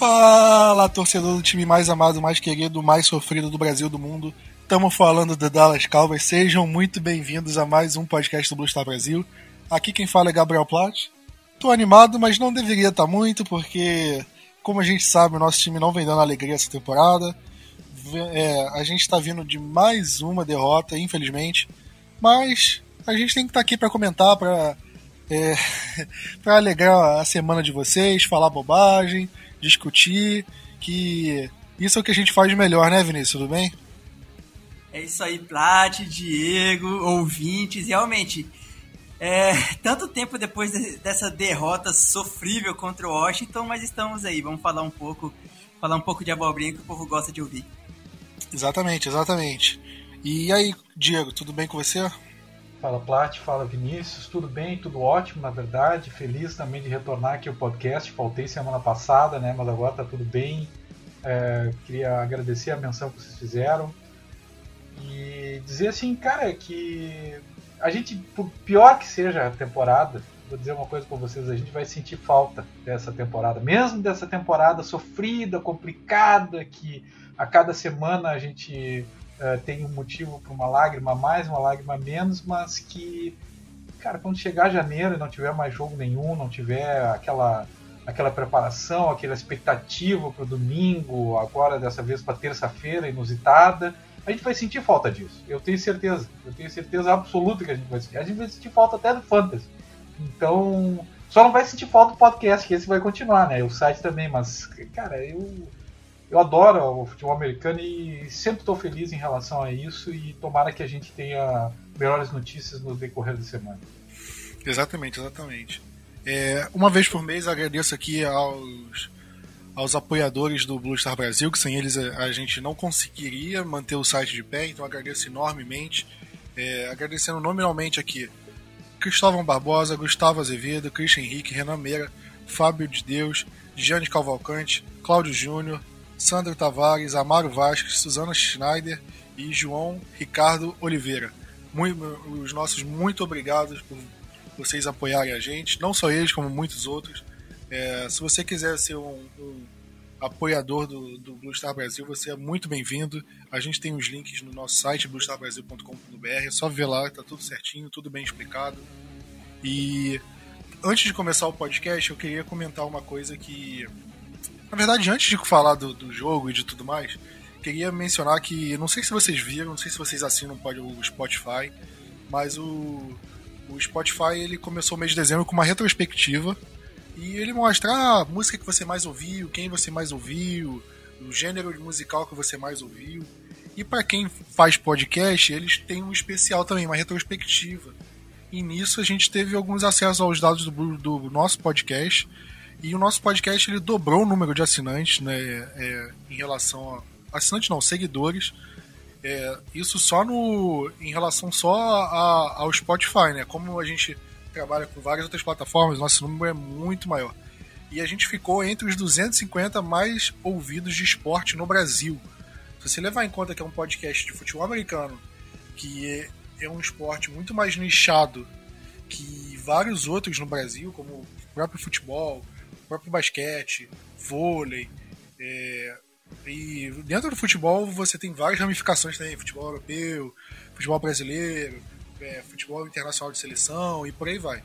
Fala, torcedor do time mais amado, mais querido, mais sofrido do Brasil do mundo. Estamos falando do Dallas Cowboys. Sejam muito bem-vindos a mais um podcast do Blue Star Brasil. Aqui quem fala é Gabriel Platt. Tô animado, mas não deveria estar muito, porque, como a gente sabe, o nosso time não vem dando alegria essa temporada. É, a gente está vindo de mais uma derrota, infelizmente. Mas a gente tem que estar tá aqui para comentar, para é, para alegrar a semana de vocês, falar bobagem, discutir, que isso é o que a gente faz melhor, né, Vinícius? Tudo bem? É isso aí, Plat, Diego, ouvintes. Realmente, é, tanto tempo depois de, dessa derrota sofrível contra o Washington, mas estamos aí. Vamos falar um pouco, falar um pouco de abobrinha que o povo gosta de ouvir. Exatamente, exatamente. E aí, Diego, tudo bem com você? Fala Plat, fala Vinícius, tudo bem, tudo ótimo, na verdade. Feliz também de retornar aqui ao podcast. Faltei semana passada, né? Mas agora tá tudo bem. É, queria agradecer a menção que vocês fizeram e dizer assim, cara, que a gente, por pior que seja a temporada, vou dizer uma coisa para vocês, a gente vai sentir falta dessa temporada, mesmo dessa temporada sofrida, complicada, que a cada semana a gente uh, tem um motivo para uma lágrima mais, uma lágrima menos, mas que, cara, quando chegar janeiro e não tiver mais jogo nenhum, não tiver aquela aquela preparação, aquela expectativa para o domingo, agora dessa vez para terça-feira inusitada, a gente vai sentir falta disso. Eu tenho certeza. Eu tenho certeza absoluta que a gente vai sentir. A gente vai sentir falta até do Fantasy. Então, só não vai sentir falta do podcast, que esse vai continuar, né? O site também, mas, cara, eu eu adoro o futebol americano e sempre estou feliz em relação a isso e tomara que a gente tenha melhores notícias no decorrer da semana. Exatamente, exatamente. É, uma vez por mês agradeço aqui aos, aos apoiadores do Blue Star Brasil, que sem eles a gente não conseguiria manter o site de pé, então agradeço enormemente. É, agradecendo nominalmente aqui Cristóvão Barbosa, Gustavo Azevedo, Christian Henrique, Renan Meira, Fábio de Deus, Gianni Cavalcante, Cláudio Júnior, Sandro Tavares, Amaro Vasques, Suzana Schneider e João Ricardo Oliveira. Muito, os nossos muito obrigados por vocês apoiarem a gente, não só eles, como muitos outros. É, se você quiser ser um, um apoiador do, do Blue Star Brasil, você é muito bem-vindo. A gente tem os links no nosso site, bluestarbrasil.com.br. É só ver lá, tá tudo certinho, tudo bem explicado. E antes de começar o podcast, eu queria comentar uma coisa que na verdade, antes de falar do, do jogo e de tudo mais, queria mencionar que, não sei se vocês viram, não sei se vocês assinam o Spotify, mas o, o Spotify ele começou o mês de dezembro com uma retrospectiva e ele mostra a música que você mais ouviu, quem você mais ouviu, o gênero musical que você mais ouviu. E para quem faz podcast, eles têm um especial também, uma retrospectiva. E nisso a gente teve alguns acessos aos dados do, do nosso podcast e o nosso podcast ele dobrou o número de assinantes, né? É, em relação a. Assinantes não, seguidores. É, isso só no. em relação só a, ao Spotify, né? Como a gente trabalha com várias outras plataformas, nosso número é muito maior. E a gente ficou entre os 250 mais ouvidos de esporte no Brasil. Se você levar em conta que é um podcast de futebol americano, que é, é um esporte muito mais nichado que vários outros no Brasil, como o próprio futebol, próprio basquete, vôlei. É, e dentro do futebol você tem várias ramificações também: futebol europeu, futebol brasileiro, é, futebol internacional de seleção e por aí vai.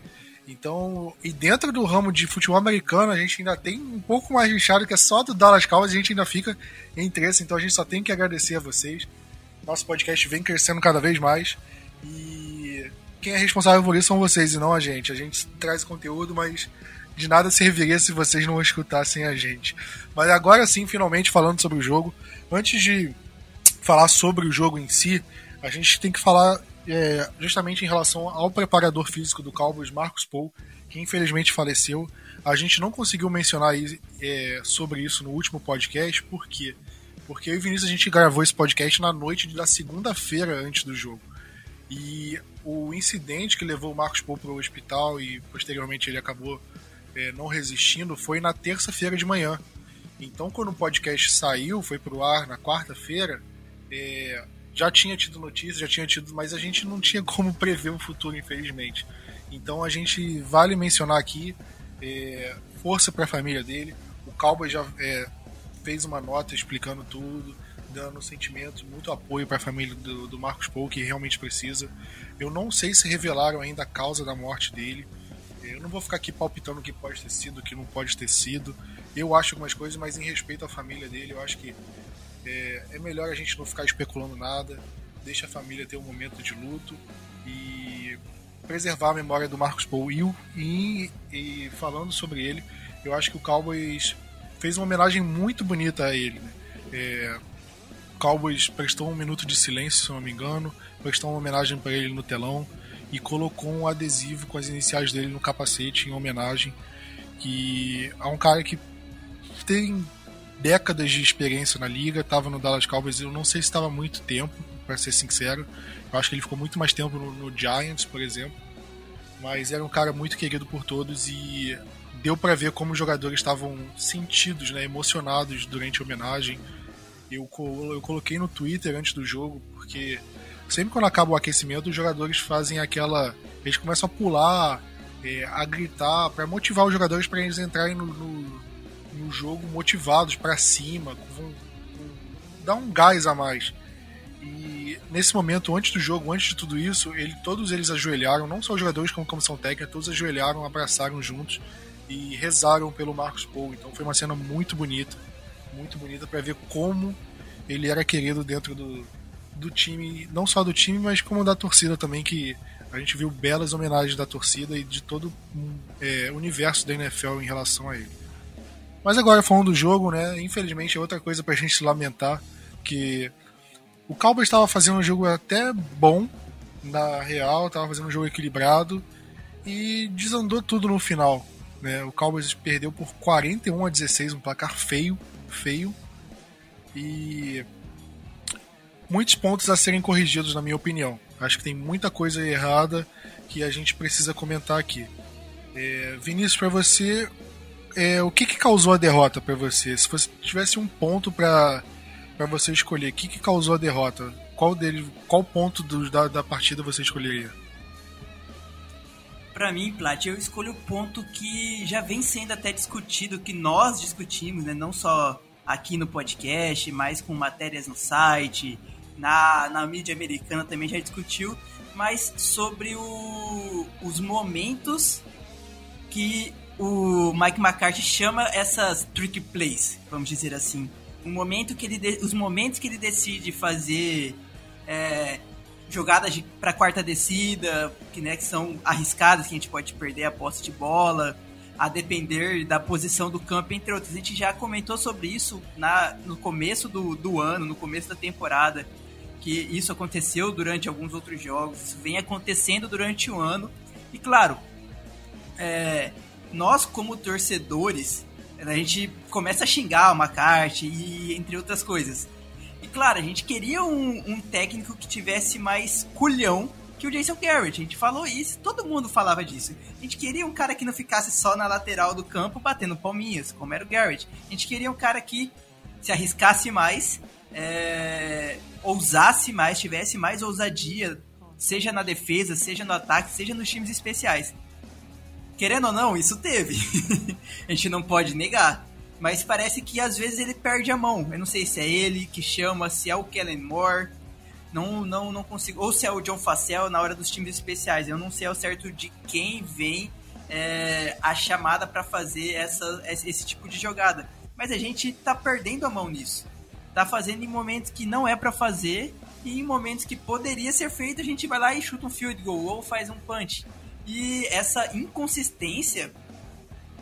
Então, e dentro do ramo de futebol americano, a gente ainda tem um pouco mais lixado que é só do Dallas Cowboys, a gente ainda fica em interesse, então a gente só tem que agradecer a vocês. Nosso podcast vem crescendo cada vez mais e quem é responsável por isso são vocês e não a gente. A gente traz conteúdo, mas de nada serviria se vocês não escutassem a gente. Mas agora sim, finalmente falando sobre o jogo, antes de falar sobre o jogo em si, a gente tem que falar é, justamente em relação ao preparador físico do Cowboys, Marcos Paul, que infelizmente faleceu. A gente não conseguiu mencionar é, sobre isso no último podcast, por quê? Porque eu e Vinícius a gente gravou esse podcast na noite da segunda-feira antes do jogo. E o incidente que levou o Marcos Paul para o hospital e posteriormente ele acabou é, não resistindo foi na terça-feira de manhã. Então, quando o podcast saiu, foi pro ar na quarta-feira, é, já tinha tido notícias, já tinha tido, mas a gente não tinha como prever o futuro, infelizmente. Então, a gente vale mencionar aqui é, força para a família dele. O Cowboys já é, fez uma nota explicando tudo, dando sentimentos, muito apoio para a família do, do Marcos Paul, que realmente precisa. Eu não sei se revelaram ainda a causa da morte dele. Eu não vou ficar aqui palpitando o que pode ter sido, o que não pode ter sido. Eu acho algumas coisas, mas em respeito à família dele, eu acho que é, é melhor a gente não ficar especulando nada. Deixa a família ter um momento de luto e preservar a memória do Marcos Paul. E, e, e falando sobre ele, eu acho que o Cowboys fez uma homenagem muito bonita a ele. Né? É, o Cowboys prestou um minuto de silêncio, se não me engano, prestou uma homenagem para ele no telão e colocou um adesivo com as iniciais dele no capacete em homenagem que a um cara que tem décadas de experiência na liga, estava no Dallas Cowboys, eu não sei se estava muito tempo, para ser sincero. Eu acho que ele ficou muito mais tempo no, no, Giants, por exemplo. Mas era um cara muito querido por todos e deu para ver como os jogadores estavam sentidos, né, emocionados durante a homenagem. Eu, eu coloquei no Twitter antes do jogo, porque sempre quando acaba o aquecimento, os jogadores fazem aquela. Eles começam a pular, é, a gritar, para motivar os jogadores para eles entrarem no, no, no jogo motivados para cima, com, com, dar um gás a mais. E nesse momento, antes do jogo, antes de tudo isso, ele, todos eles ajoelharam, não só os jogadores como comissão técnica, todos ajoelharam, abraçaram juntos e rezaram pelo Marcos Paul. Então foi uma cena muito bonita, muito bonita para ver como ele era querido dentro do, do time, não só do time, mas como da torcida também, que a gente viu belas homenagens da torcida e de todo é, o universo da NFL em relação a ele. Mas agora falando do jogo, né? Infelizmente é outra coisa pra gente lamentar, que o Cowboys estava fazendo um jogo até bom, na real, estava fazendo um jogo equilibrado e desandou tudo no final. Né? O Cowboys perdeu por 41 a 16, um placar feio, feio. E muitos pontos a serem corrigidos, na minha opinião. Acho que tem muita coisa errada que a gente precisa comentar aqui. É, Vinícius, para você, é, o que, que causou a derrota para você? Se você tivesse um ponto para você escolher, o que, que causou a derrota? Qual dele, qual ponto do, da, da partida você escolheria? Para mim, Plat, eu escolho o ponto que já vem sendo até discutido, que nós discutimos, né? Não só aqui no podcast, mas com matérias no site, na, na mídia americana também já discutiu, mas sobre o, os momentos que o Mike McCarthy chama essas trick plays, vamos dizer assim. O momento que ele os momentos que ele decide fazer é, jogadas para quarta descida, que, né, que são arriscadas, que a gente pode perder a posse de bola, a depender da posição do campo, entre outros. A gente já comentou sobre isso na, no começo do, do ano, no começo da temporada que isso aconteceu durante alguns outros jogos, isso vem acontecendo durante o ano. E claro, é, nós como torcedores, a gente começa a xingar o McCarthy e entre outras coisas. E claro, a gente queria um, um técnico que tivesse mais culhão que o Jason Garrett. A gente falou isso, todo mundo falava disso. A gente queria um cara que não ficasse só na lateral do campo batendo palminhas, como era o Garrett. A gente queria um cara que se arriscasse mais é, ousasse mais, tivesse mais ousadia, seja na defesa, seja no ataque, seja nos times especiais. Querendo ou não, isso teve. a gente não pode negar. Mas parece que às vezes ele perde a mão. Eu não sei se é ele que chama, se é o Kellen Moore. Não, não, não consigo. Ou se é o John Facel na hora dos times especiais. Eu não sei ao certo de quem vem é, a chamada para fazer essa, esse tipo de jogada. Mas a gente tá perdendo a mão nisso tá fazendo em momentos que não é para fazer e em momentos que poderia ser feito, a gente vai lá e chuta um field goal ou faz um punch. E essa inconsistência,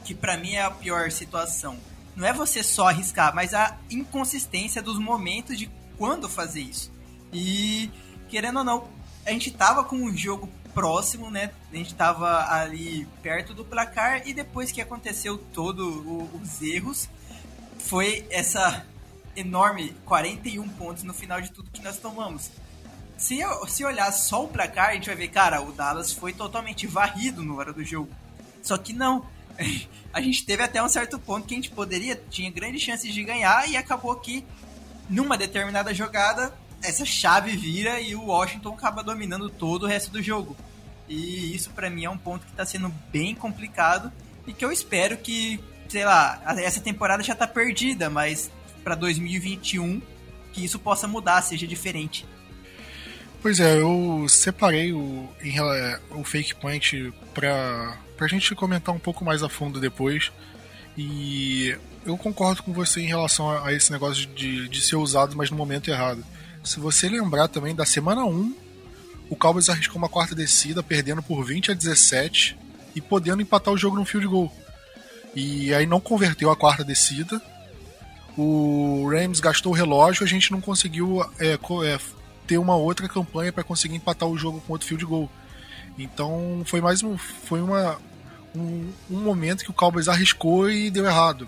que para mim é a pior situação, não é você só arriscar, mas a inconsistência dos momentos de quando fazer isso. E querendo ou não, a gente tava com um jogo próximo, né? A gente tava ali perto do placar e depois que aconteceu todos os erros, foi essa enorme 41 pontos no final de tudo que nós tomamos. Se, se olhar só o placar, a gente vai ver, cara, o Dallas foi totalmente varrido no hora do jogo. Só que não. A gente teve até um certo ponto que a gente poderia, tinha grandes chances de ganhar e acabou que numa determinada jogada essa chave vira e o Washington acaba dominando todo o resto do jogo. E isso para mim é um ponto que está sendo bem complicado e que eu espero que sei lá, essa temporada já tá perdida, mas para 2021 que isso possa mudar, seja diferente. Pois é, eu separei o, o Fake Point pra, pra gente comentar um pouco mais a fundo depois. E eu concordo com você em relação a, a esse negócio de, de ser usado, mas no momento errado. Se você lembrar também da semana 1, o Cowboys arriscou uma quarta descida, perdendo por 20 a 17 e podendo empatar o jogo no field goal. E aí não converteu a quarta descida. O Rams gastou o relógio, a gente não conseguiu é, é, ter uma outra campanha para conseguir empatar o jogo com outro field goal. Então foi mais um, foi uma, um, um momento que o Cowboys arriscou e deu errado.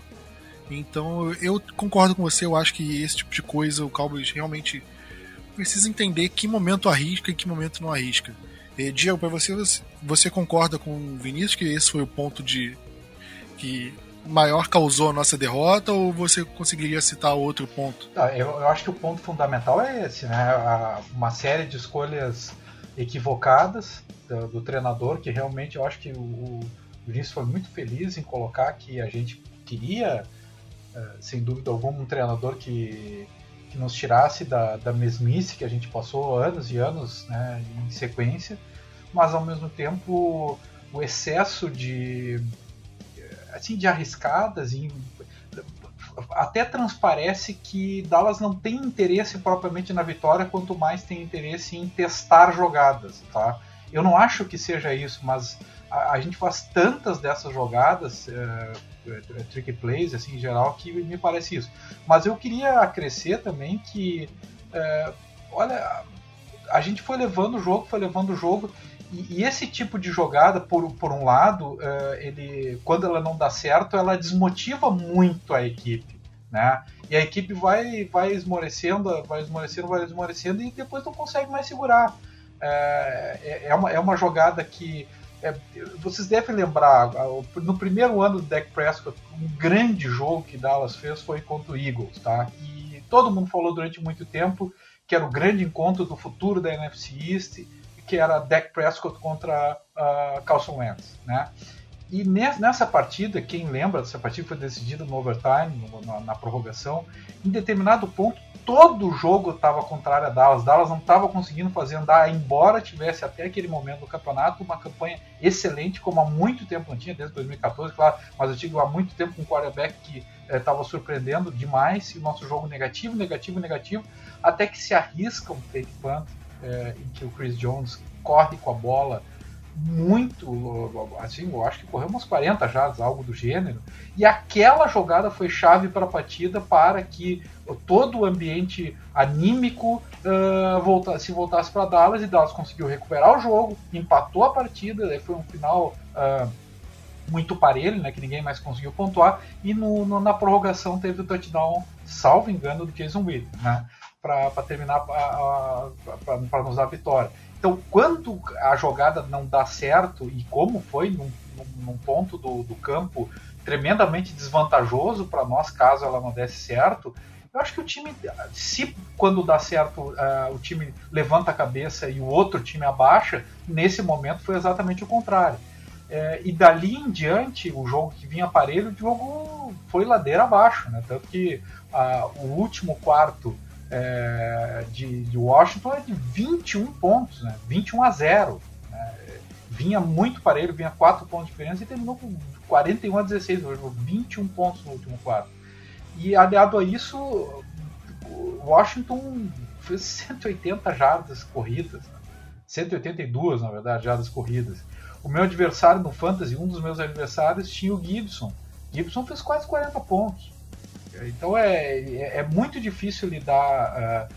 Então eu concordo com você, eu acho que esse tipo de coisa o Cowboys realmente precisa entender que momento arrisca e que momento não arrisca. E, Diego, para você, você concorda com o Vinícius que esse foi o ponto de que maior causou a nossa derrota ou você conseguiria citar outro ponto? Ah, eu, eu, acho que o ponto fundamental é esse, né? uma série de escolhas equivocadas do, do, treinador que realmente eu acho que o, o Vinícius foi muito feliz em colocar que a gente queria, eh, sem dúvida alguma, um treinador que que nos tirasse da, da mesmice que a gente passou anos e anos né, em sequência, mas ao mesmo tempo o excesso de assim de arriscadas e até transparece que Dallas não tem interesse propriamente na vitória, quanto mais tem interesse em testar jogadas, tá? Eu não acho que seja isso, mas a, a gente faz tantas dessas jogadas, é, é, trick plays, assim, em geral, que me parece isso. Mas eu queria acrescer também que, é, olha, a gente foi levando o jogo, foi levando o jogo, e, e esse tipo de jogada, por, por um lado, é, ele, quando ela não dá certo, ela desmotiva muito a equipe, né? E a equipe vai, vai esmorecendo, vai esmorecendo, vai esmorecendo, e depois não consegue mais segurar. É, é, uma, é uma jogada que é, vocês devem lembrar, no primeiro ano do Dak Prescott, um grande jogo que Dallas fez foi contra o Eagles, tá? E todo mundo falou durante muito tempo que era o grande encontro do futuro da NFC East, que era Dak Prescott contra uh, Carson Wentz, né? E nessa partida, quem lembra dessa partida foi decidida no overtime, na, na prorrogação, em determinado ponto todo o jogo estava contrário a Dallas. Dallas não estava conseguindo fazer andar, embora tivesse até aquele momento do campeonato uma campanha excelente, como há muito tempo não tinha, desde 2014, claro, mas eu tive há muito tempo um quarterback que estava eh, surpreendendo demais, e o nosso jogo negativo, negativo, negativo, até que se arrisca um fake punt, eh, em que o Chris Jones corre com a bola muito, assim, eu acho que correu umas 40 jardas, algo do gênero. E aquela jogada foi chave para a partida para que todo o ambiente anímico uh, se voltasse para Dallas e Dallas conseguiu recuperar o jogo, empatou a partida, foi um final uh, muito parelho, né, que ninguém mais conseguiu pontuar, e no, no, na prorrogação teve o touchdown, salvo engano, do Jason Williams, né, para terminar, para nos dar vitória. Então, quando a jogada não dá certo, e como foi num, num ponto do, do, campo tremendamente desvantajoso para nós, caso ela não desse certo, eu acho que o time, se quando dá certo uh, o time levanta a cabeça e o outro time abaixa, nesse momento foi exatamente o contrário. É, e dali em diante, o jogo que vinha aparelho, o jogo foi ladeira abaixo, né? Tanto que uh, o último quarto é, de, de, Washington é de 21 pontos, né? 21 a 0. Né? Vinha muito parelho, vinha 4 pontos de diferença e terminou com 41 a 16, 21 pontos no último quarto. E aliado a isso, Washington fez 180 jardas corridas, né? 182 na verdade, jardas corridas. O meu adversário no Fantasy, um dos meus adversários, tinha o Gibson. Gibson fez quase 40 pontos. Então é, é, é muito difícil lidar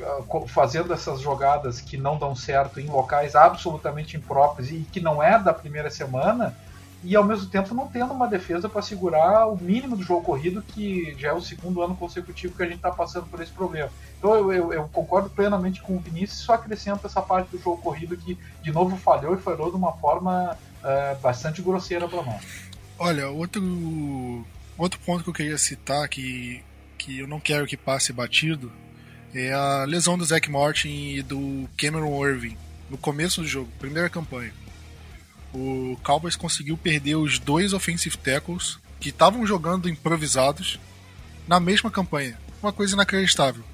uh, fazendo essas jogadas que não dão certo em locais absolutamente impróprios e que não é da primeira semana e ao mesmo tempo não tendo uma defesa para segurar o mínimo do jogo corrido, que já é o segundo ano consecutivo que a gente está passando por esse problema. Então eu, eu, eu, concordo plenamente com o Vinícius, só acrescento essa parte do jogo corrido que de novo falhou e falhou de uma forma uh, bastante grosseira para nós. Olha, outro Outro ponto que eu queria citar que, que eu não quero que passe batido é a lesão do Zach Martin e do Cameron Irving no começo do jogo, primeira campanha. O Cowboys conseguiu perder os dois offensive tackles que estavam jogando improvisados na mesma campanha. Uma coisa inacreditável.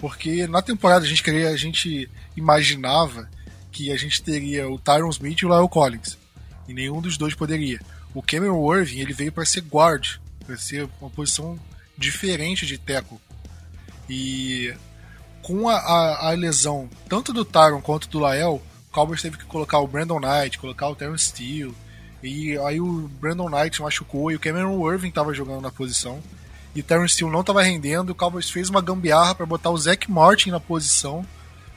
Porque na temporada a gente queria, a gente imaginava que a gente teria o Tyron Smith e o Lyle Collins. E nenhum dos dois poderia. O Cameron Irving ele veio para ser guard, ser uma posição diferente de tackle. E com a, a, a, lesão tanto do Tyron quanto do Lael, o Cowboys teve que colocar o Brandon Knight, colocar o Terrence Steele. E aí o Brandon Knight machucou e o Cameron Irving estava jogando na posição. E o Terrence Steele não estava rendendo. O Cowboys fez uma gambiarra para botar o Zach Martin na posição.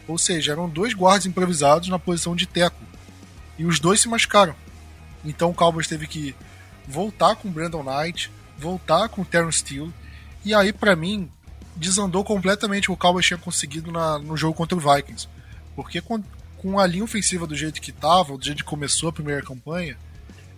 Ou seja, eram dois guardas improvisados na posição de teco. E os dois se machucaram. Então o Cowboys teve que voltar com o Brandon Knight, voltar com o Terrence Steele. E aí, para mim, desandou completamente o que o Cowboys tinha conseguido na, no jogo contra o Vikings. Porque com, com a linha ofensiva do jeito que estava, do jeito que começou a primeira campanha,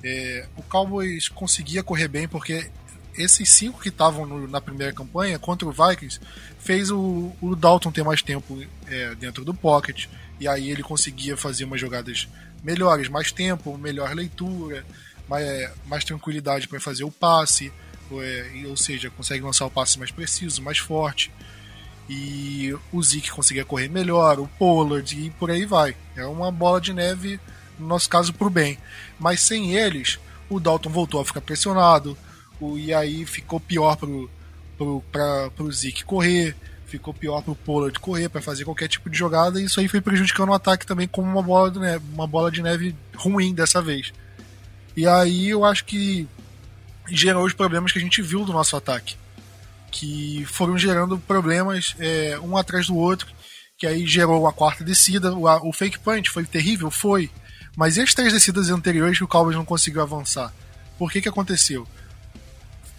é, o Cowboys conseguia correr bem, porque esses cinco que estavam na primeira campanha contra o Vikings fez o, o Dalton ter mais tempo é, dentro do pocket, e aí ele conseguia fazer umas jogadas melhores, mais tempo, melhor leitura, mais, mais tranquilidade para fazer o passe ou seja, consegue lançar o passe mais preciso, mais forte. E o Zeke conseguia correr melhor, o Pollard e por aí vai. É uma bola de neve, no nosso caso, pro bem. Mas sem eles, o Dalton voltou a ficar pressionado, o, e aí ficou pior pro, pro, pra, pro Zeke correr, ficou pior pro Pollard correr para fazer qualquer tipo de jogada, e isso aí foi prejudicando o ataque também como uma bola de neve, uma bola de neve ruim dessa vez. E aí eu acho que gerou os problemas que a gente viu do nosso ataque. Que foram gerando problemas é, um atrás do outro, que aí gerou a quarta descida. O, o fake punch foi terrível? Foi. Mas e as três descidas anteriores que o Cowboys não conseguiu avançar? Por que que aconteceu?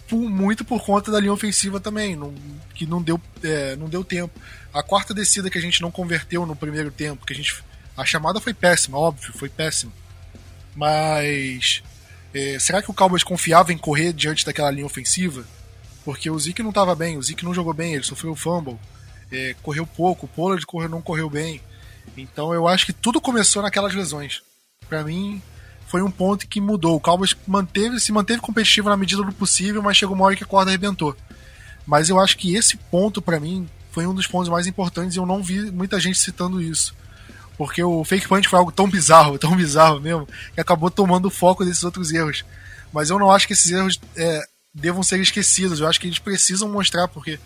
Por, muito por conta da linha ofensiva também, não, que não deu, é, não deu tempo. A quarta descida que a gente não converteu no primeiro tempo, que a gente. A chamada foi péssima, óbvio, foi péssima. Mas é, será que o Cowboys confiava em correr diante daquela linha ofensiva? Porque o Zeke não estava bem, o Zeke não jogou bem, ele sofreu o fumble, é, correu pouco, o Pollard correu, não correu bem. Então eu acho que tudo começou naquelas lesões. Para mim, foi um ponto que mudou. O Cowboys manteve, se manteve competitivo na medida do possível, mas chegou uma hora que a corda arrebentou. Mas eu acho que esse ponto, para mim, foi um dos pontos mais importantes e eu não vi muita gente citando isso. Porque o fake punch foi algo tão bizarro, tão bizarro mesmo, que acabou tomando o foco desses outros erros. Mas eu não acho que esses erros é, devam ser esquecidos. Eu acho que eles precisam mostrar porque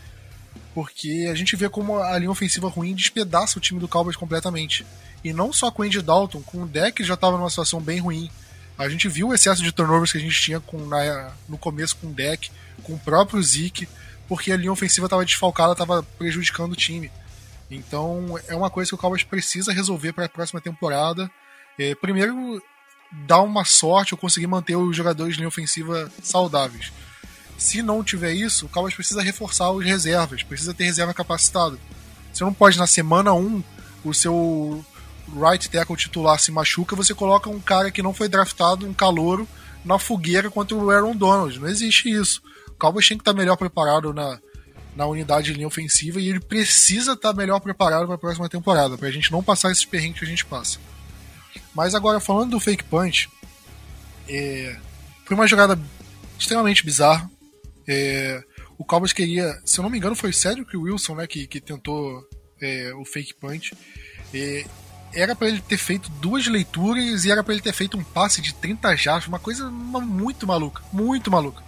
porque a gente vê como a linha ofensiva ruim despedaça o time do Cowboys completamente. E não só com o Andy Dalton, com o deck já estava numa situação bem ruim. A gente viu o excesso de turnovers que a gente tinha com, na, no começo com o deck, com o próprio Zeke, porque a linha ofensiva estava desfalcada, estava prejudicando o time. Então é uma coisa que o Cowboys precisa resolver para a próxima temporada. É, primeiro, dar uma sorte ou conseguir manter os jogadores de linha ofensiva saudáveis. Se não tiver isso, o Cowboys precisa reforçar os reservas, precisa ter reserva capacitada. Você não pode, na semana 1, o seu right tackle titular se machuca, você coloca um cara que não foi draftado, um calouro, na fogueira contra o Aaron Donald. Não existe isso. O Cowboys tem que estar melhor preparado na, na unidade de linha ofensiva e ele precisa estar melhor preparado para a próxima temporada, para a gente não passar esses perrengues que a gente passa. Mas agora, falando do fake punch, é, foi uma jogada extremamente bizarra. É, o Cowboys queria, se eu não me engano, foi o Cedric Wilson né, que, que tentou é, o fake punch. É, era para ele ter feito duas leituras e era para ele ter feito um passe de 30 jardas, uma coisa muito maluca, muito maluca.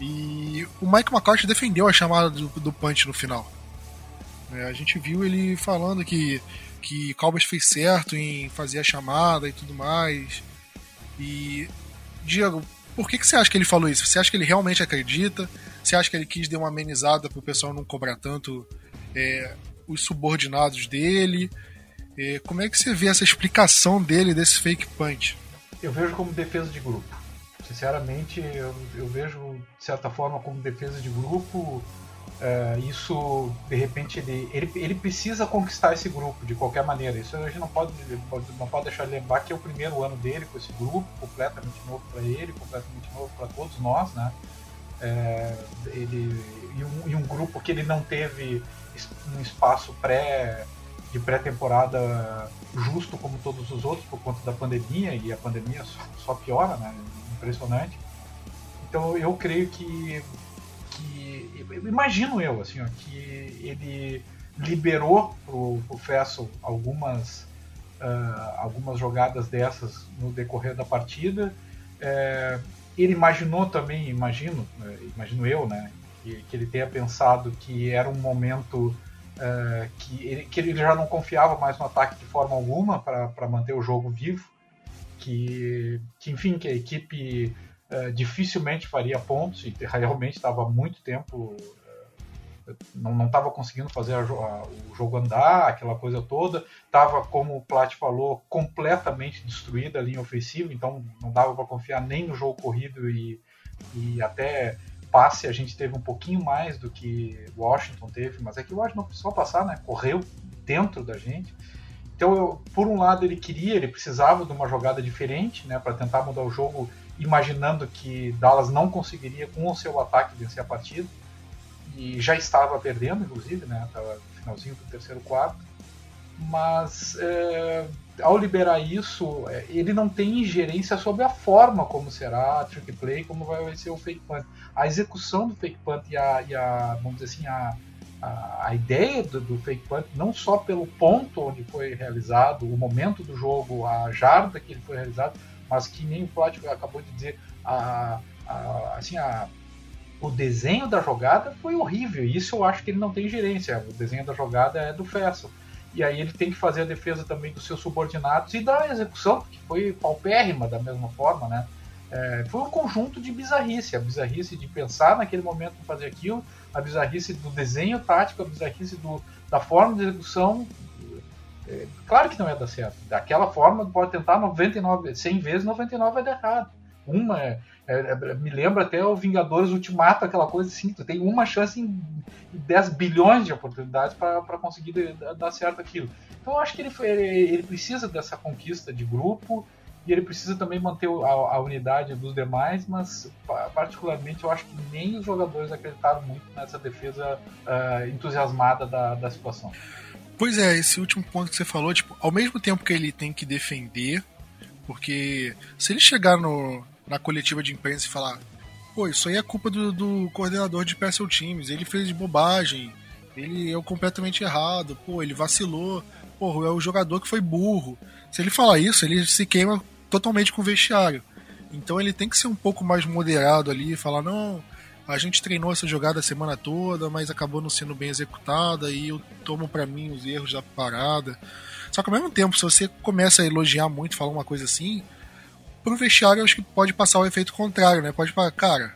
E o Mike McCarthy defendeu a chamada do, do punch no final. É, a gente viu ele falando que, que Cowboys fez certo em fazer a chamada e tudo mais. E, Diego, por que, que você acha que ele falou isso? Você acha que ele realmente acredita? Você acha que ele quis dar uma amenizada para o pessoal não cobrar tanto é, os subordinados dele? É, como é que você vê essa explicação dele desse fake punch? Eu vejo como defesa de grupo sinceramente, eu, eu, vejo, de certa forma, como defesa de grupo, é, isso, de repente, ele, ele, ele, precisa conquistar esse grupo de qualquer maneira. Isso a gente não pode, não pode deixar de lembrar que é o primeiro ano dele com esse grupo, completamente novo para ele, completamente novo para todos nós, né? É, ele, e um, e, um, grupo que ele não teve um espaço pré de pré-temporada justo como todos os outros por conta da pandemia e a pandemia só, só piora, né? Impressionante. Então eu creio que, que imagino eu assim, ó, que ele liberou pro, pro Fessel algumas uh, algumas jogadas dessas no decorrer da partida. É, ele imaginou também, imagino, é, imagino eu, né, que, que ele tenha pensado que era um momento uh, que, ele, que ele já não confiava mais no ataque de forma alguma para manter o jogo vivo, que, que enfim, que a equipe uh, dificilmente faria pontos e realmente estava muito tempo não estava conseguindo fazer a, a, o jogo andar, aquela coisa toda. Estava, como o Plat falou, completamente destruída a linha ofensiva, então não dava para confiar nem no jogo corrido e, e até passe a gente teve um pouquinho mais do que Washington teve, mas é que Washington precisou passar, né? Correu dentro da gente. Então, eu, por um lado, ele queria, ele precisava de uma jogada diferente, né, para tentar mudar o jogo, imaginando que Dallas não conseguiria com o seu ataque vencer a partida e já estava perdendo, inclusive, né? Estava no finalzinho do terceiro quarto. Mas é, ao liberar isso, é, ele não tem ingerência sobre a forma como será a trick play, como vai ser o fake punt. A execução do fake punt e a, e a vamos dizer assim, a, a, a ideia do, do, fake punt, não só pelo ponto onde foi realizado, o momento do jogo, a jarda que ele foi realizado, mas que nem o Plático acabou de dizer, a, a, assim, a, o desenho da jogada foi horrível. Isso eu acho que ele não tem gerência. O desenho da jogada é do Fessel. E aí ele tem que fazer a defesa também dos seus subordinados e da execução, que foi paupérrima da mesma forma, né? É, foi um conjunto de bizarrice. A bizarrice de pensar naquele momento em fazer aquilo, a bizarrice do desenho tático, a bizarrice do, da forma de execução. É, claro que não ia dar certo. Daquela forma, pode tentar 99, 100 vezes, 99 vai dar errado. Uma é é, é, me lembra até o Vingadores Ultimato, aquela coisa assim, tu tem uma chance em 10 bilhões de oportunidades para conseguir dar certo aquilo. Então eu acho que ele, foi, ele precisa dessa conquista de grupo e ele precisa também manter a, a, unidade dos demais, mas particularmente eu acho que nem os jogadores acreditaram muito nessa defesa uh, entusiasmada da, da situação. Pois é, esse último ponto que você falou, tipo, ao mesmo tempo que ele tem que defender, porque se ele chegar no, na coletiva de imprensa e falar: pô, isso aí é culpa do, do coordenador de special teams, ele fez bobagem, ele é completamente errado, pô, ele vacilou, pô, é o jogador que foi burro. Se ele falar isso, ele se queima totalmente com o vestiário. Então ele tem que ser um pouco mais moderado ali falar: não, a gente treinou essa jogada a semana toda, mas acabou não sendo bem executada e eu tomo para mim os erros da parada. Só que ao mesmo tempo, se você começa a elogiar muito, falar uma coisa assim, Pro vestiário, eu acho que pode passar o efeito contrário, né? Pode falar, cara,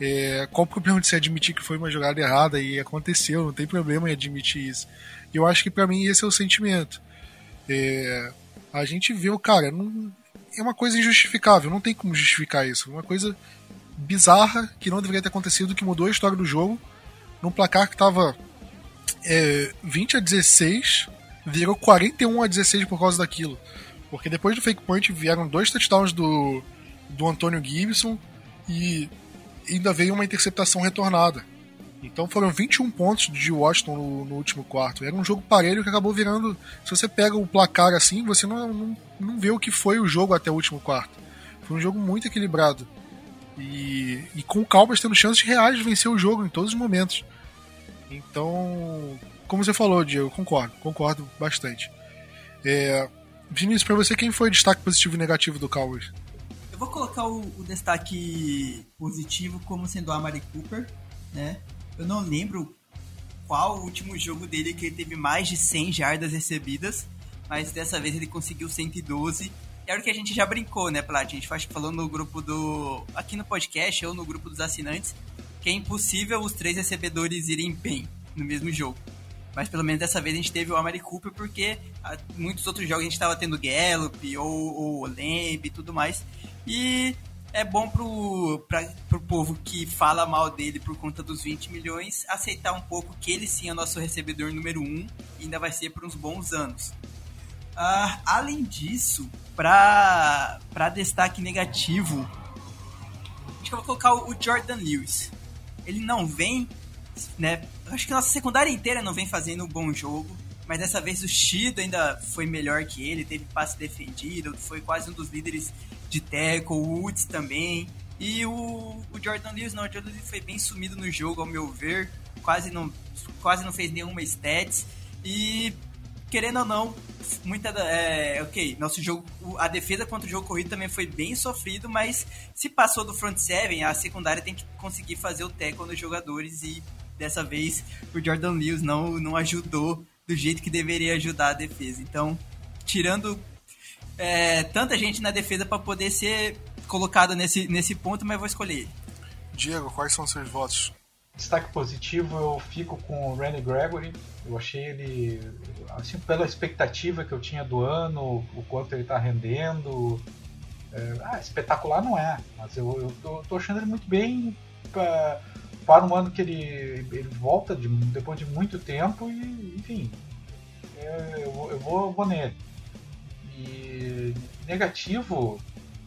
é, qual o problema de se admitir que foi uma jogada errada e aconteceu? Não tem problema em admitir isso. Eu acho que para mim esse é o sentimento. É, a gente viu, cara, não, é uma coisa injustificável, não tem como justificar isso. Uma coisa bizarra que não deveria ter acontecido, que mudou a história do jogo. Num placar que tava é, 20 a 16, virou 41 a 16 por causa daquilo. Porque depois do fake point vieram dois touchdowns do, do Antônio Gibson e ainda veio uma interceptação retornada. Então foram 21 pontos de Washington no, no, último quarto. Era um jogo parelho que acabou virando. Se você pega o placar assim, você não, não, não vê o que foi o jogo até o último quarto. Foi um jogo muito equilibrado. E, e com o Cowboys tendo chances reais de vencer o jogo em todos os momentos. Então, como você falou, Diego, concordo, concordo bastante. É, Vinícius, pra você, quem foi o destaque positivo e negativo do Cowboys? Eu vou colocar o, o destaque positivo como sendo o Amari Cooper, né? Eu não lembro qual o último jogo dele que ele teve mais de 100 jardas recebidas, mas dessa vez ele conseguiu 112. Era o que a gente já brincou, né, Plat? A gente falou no grupo do. aqui no podcast ou no grupo dos assinantes, que é impossível os três recebedores irem bem no mesmo jogo. Mas pelo menos dessa vez a gente teve o Amari Cooper, porque ah, muitos outros jogos a gente estava tendo Gallup ou, ou Lamb e tudo mais. E é bom pro, pra, pro povo que fala mal dele por conta dos 20 milhões aceitar um pouco que ele sim é nosso recebedor número 1 um, e ainda vai ser por uns bons anos. Uh, além disso, para destaque negativo, acho que eu vou colocar o Jordan Lewis. Ele não vem né? Acho que a nossa secundária inteira não vem fazendo um bom jogo. Mas dessa vez o Shido ainda foi melhor que ele, teve passe defendido, foi quase um dos líderes de tackle, o Woods também. E o, o Jordan Lewis, não, o Jordan Lewis foi bem sumido no jogo, ao meu ver. Quase não, quase não fez nenhuma stats. E, querendo ou não, muita. É, ok, nosso jogo. A defesa contra o jogo corrido também foi bem sofrido, mas se passou do front seven, a secundária tem que conseguir fazer o tackle nos jogadores. E dessa vez o Jordan Lewis não, não ajudou do jeito que deveria ajudar a defesa. Então, tirando é, tanta gente na defesa para poder ser colocado nesse, nesse ponto, mas vou escolher ele. Diego, quais são os seus votos? Destaque positivo, eu fico com o Randy Gregory. Eu achei ele, assim, pela expectativa que eu tinha do ano, o quanto ele está rendendo. É, ah, espetacular não é, mas eu, eu tô, tô achando ele muito bem pra, para um ano que ele, ele volta de, depois de muito tempo e, enfim, é, eu, eu, vou, eu vou nele. E negativo,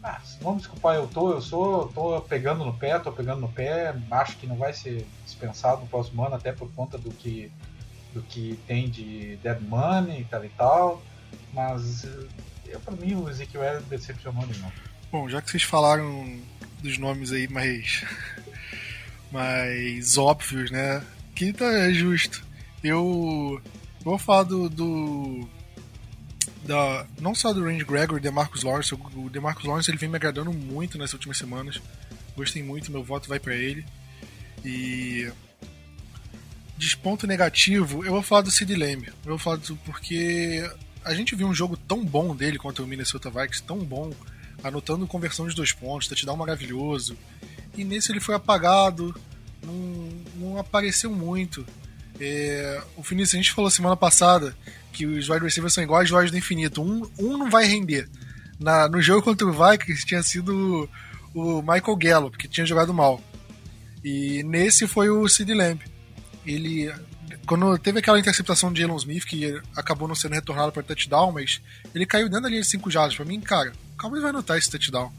ah, vamos desculpar, eu tô, eu sou, tô pegando no pé, tô pegando no pé, acho que não vai ser dispensado no próximo ano, até por conta do que, do que tem de dead money e tal e tal, mas eu, para mim o Ezekiel é decepcionou de novo. Bom, já que vocês falaram dos nomes aí mais, mais óbvios, né, que tá é justo. Eu vou falar do, do da, não só do Randy Gregory, DeMarcus Lawrence. O DeMarcus Lawrence ele vem me agradando muito nessas últimas semanas. Gostei muito, meu voto vai para ele. E desponto negativo, eu vou falar do Sid Lamb. Eu vou falar do, porque a gente viu um jogo tão bom dele contra o Minnesota Vikings, tão bom, anotando conversão de dois pontos, touchdown maravilhoso. E nesse ele foi apagado, não, não apareceu muito. É, o Finício, a gente falou semana passada que os wide receivers são iguais aos do infinito. Um, um não vai render. Na, no jogo contra o Vikings tinha sido o, Michael Gallup, que tinha jogado mal. E nesse foi o Sid Lamb. Ele, quando teve aquela interceptação de Elon Smith, que acabou não sendo retornado para touchdown, mas ele caiu dentro da linha de 5 jardas. Para mim, cara, calma vai anotar esse touchdown.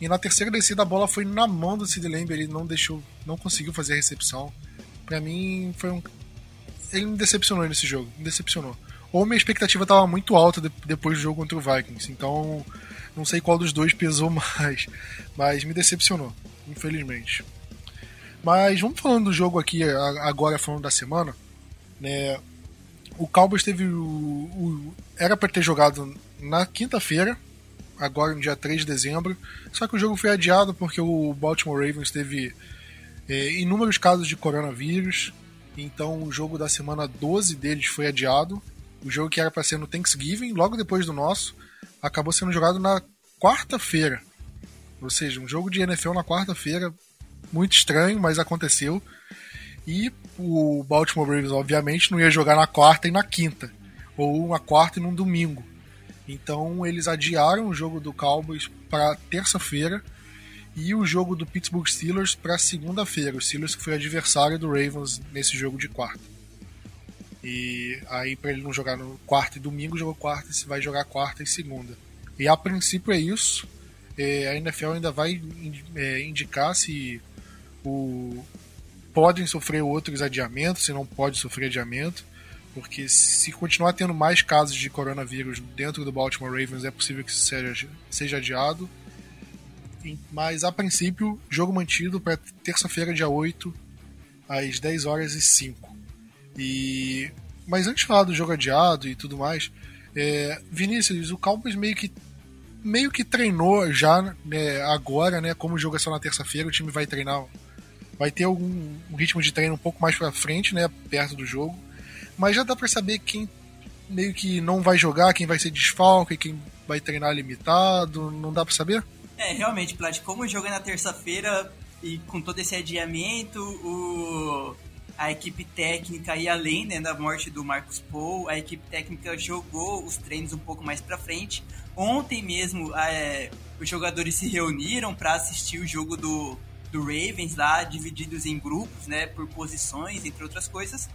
E na terceira descida a bola foi na mão do Sid Lamb, ele não deixou, não conseguiu fazer a recepção. Para mim foi um ele me decepcionou nesse jogo, me decepcionou ou minha expectativa estava muito alta de, depois do jogo contra o Vikings. Então, não sei qual dos dois pesou mais, mas me decepcionou, infelizmente. Mas vamos falando do jogo aqui agora, falando da semana. Né, o Cowboys teve o, o era para ter jogado na quinta-feira, agora no dia 3 de dezembro, só que o jogo foi adiado porque o Baltimore Ravens teve é, inúmeros casos de coronavírus, então o jogo da semana 12 deles foi adiado o jogo que era para ser no Thanksgiving, logo depois do nosso, acabou sendo jogado na quarta-feira. Ou seja, um jogo de NFL na quarta-feira, muito estranho, mas aconteceu. E o Baltimore Ravens, obviamente, não ia jogar na quarta e na quinta, ou uma quarta e num domingo. Então eles adiaram o jogo do Cowboys para terça-feira e o jogo do Pittsburgh Steelers para segunda-feira. O Steelers que foi adversário do Ravens nesse jogo de quarta. E aí, para ele não jogar no quarto e domingo, jogou quarta e vai jogar quarta e segunda. E a princípio é isso. É, a NFL ainda vai é, indicar se o, podem sofrer outros adiamentos, se não pode sofrer adiamento. Porque se continuar tendo mais casos de coronavírus dentro do Baltimore Ravens, é possível que isso seja, seja adiado. Mas a princípio, jogo mantido para terça-feira, dia 8, às 10 horas e 5. E mas antes de falar do jogo adiado e tudo mais, é, Vinícius, o Cowboys meio que meio que treinou já né, agora, né? Como o jogo é só na terça-feira, o time vai treinar, vai ter algum um ritmo de treino um pouco mais para frente, né? Perto do jogo, mas já dá para saber quem meio que não vai jogar, quem vai ser desfalque, quem vai treinar limitado, não dá para saber? É, realmente, Plat, como o jogo é na terça-feira e com todo esse adiamento, o a equipe técnica e além né, da morte do Marcos Paul, a equipe técnica jogou os treinos um pouco mais para frente. Ontem mesmo é, os jogadores se reuniram para assistir o jogo do, do Ravens lá, divididos em grupos, né, por posições, entre outras coisas.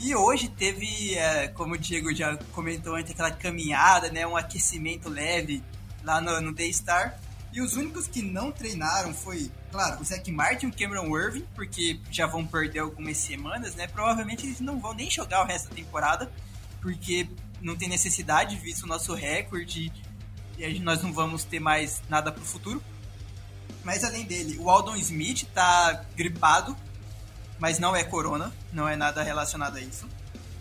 E hoje teve, é, como o Diego já comentou antes, aquela caminhada, né, um aquecimento leve lá no, no Daystar. E os únicos que não treinaram foi, claro, o Zach Martin e o Cameron Irving, porque já vão perder algumas semanas, né? Provavelmente eles não vão nem jogar o resto da temporada, porque não tem necessidade, visto o nosso recorde, e nós não vamos ter mais nada pro futuro. Mas além dele, o Aldon Smith tá gripado, mas não é corona, não é nada relacionado a isso.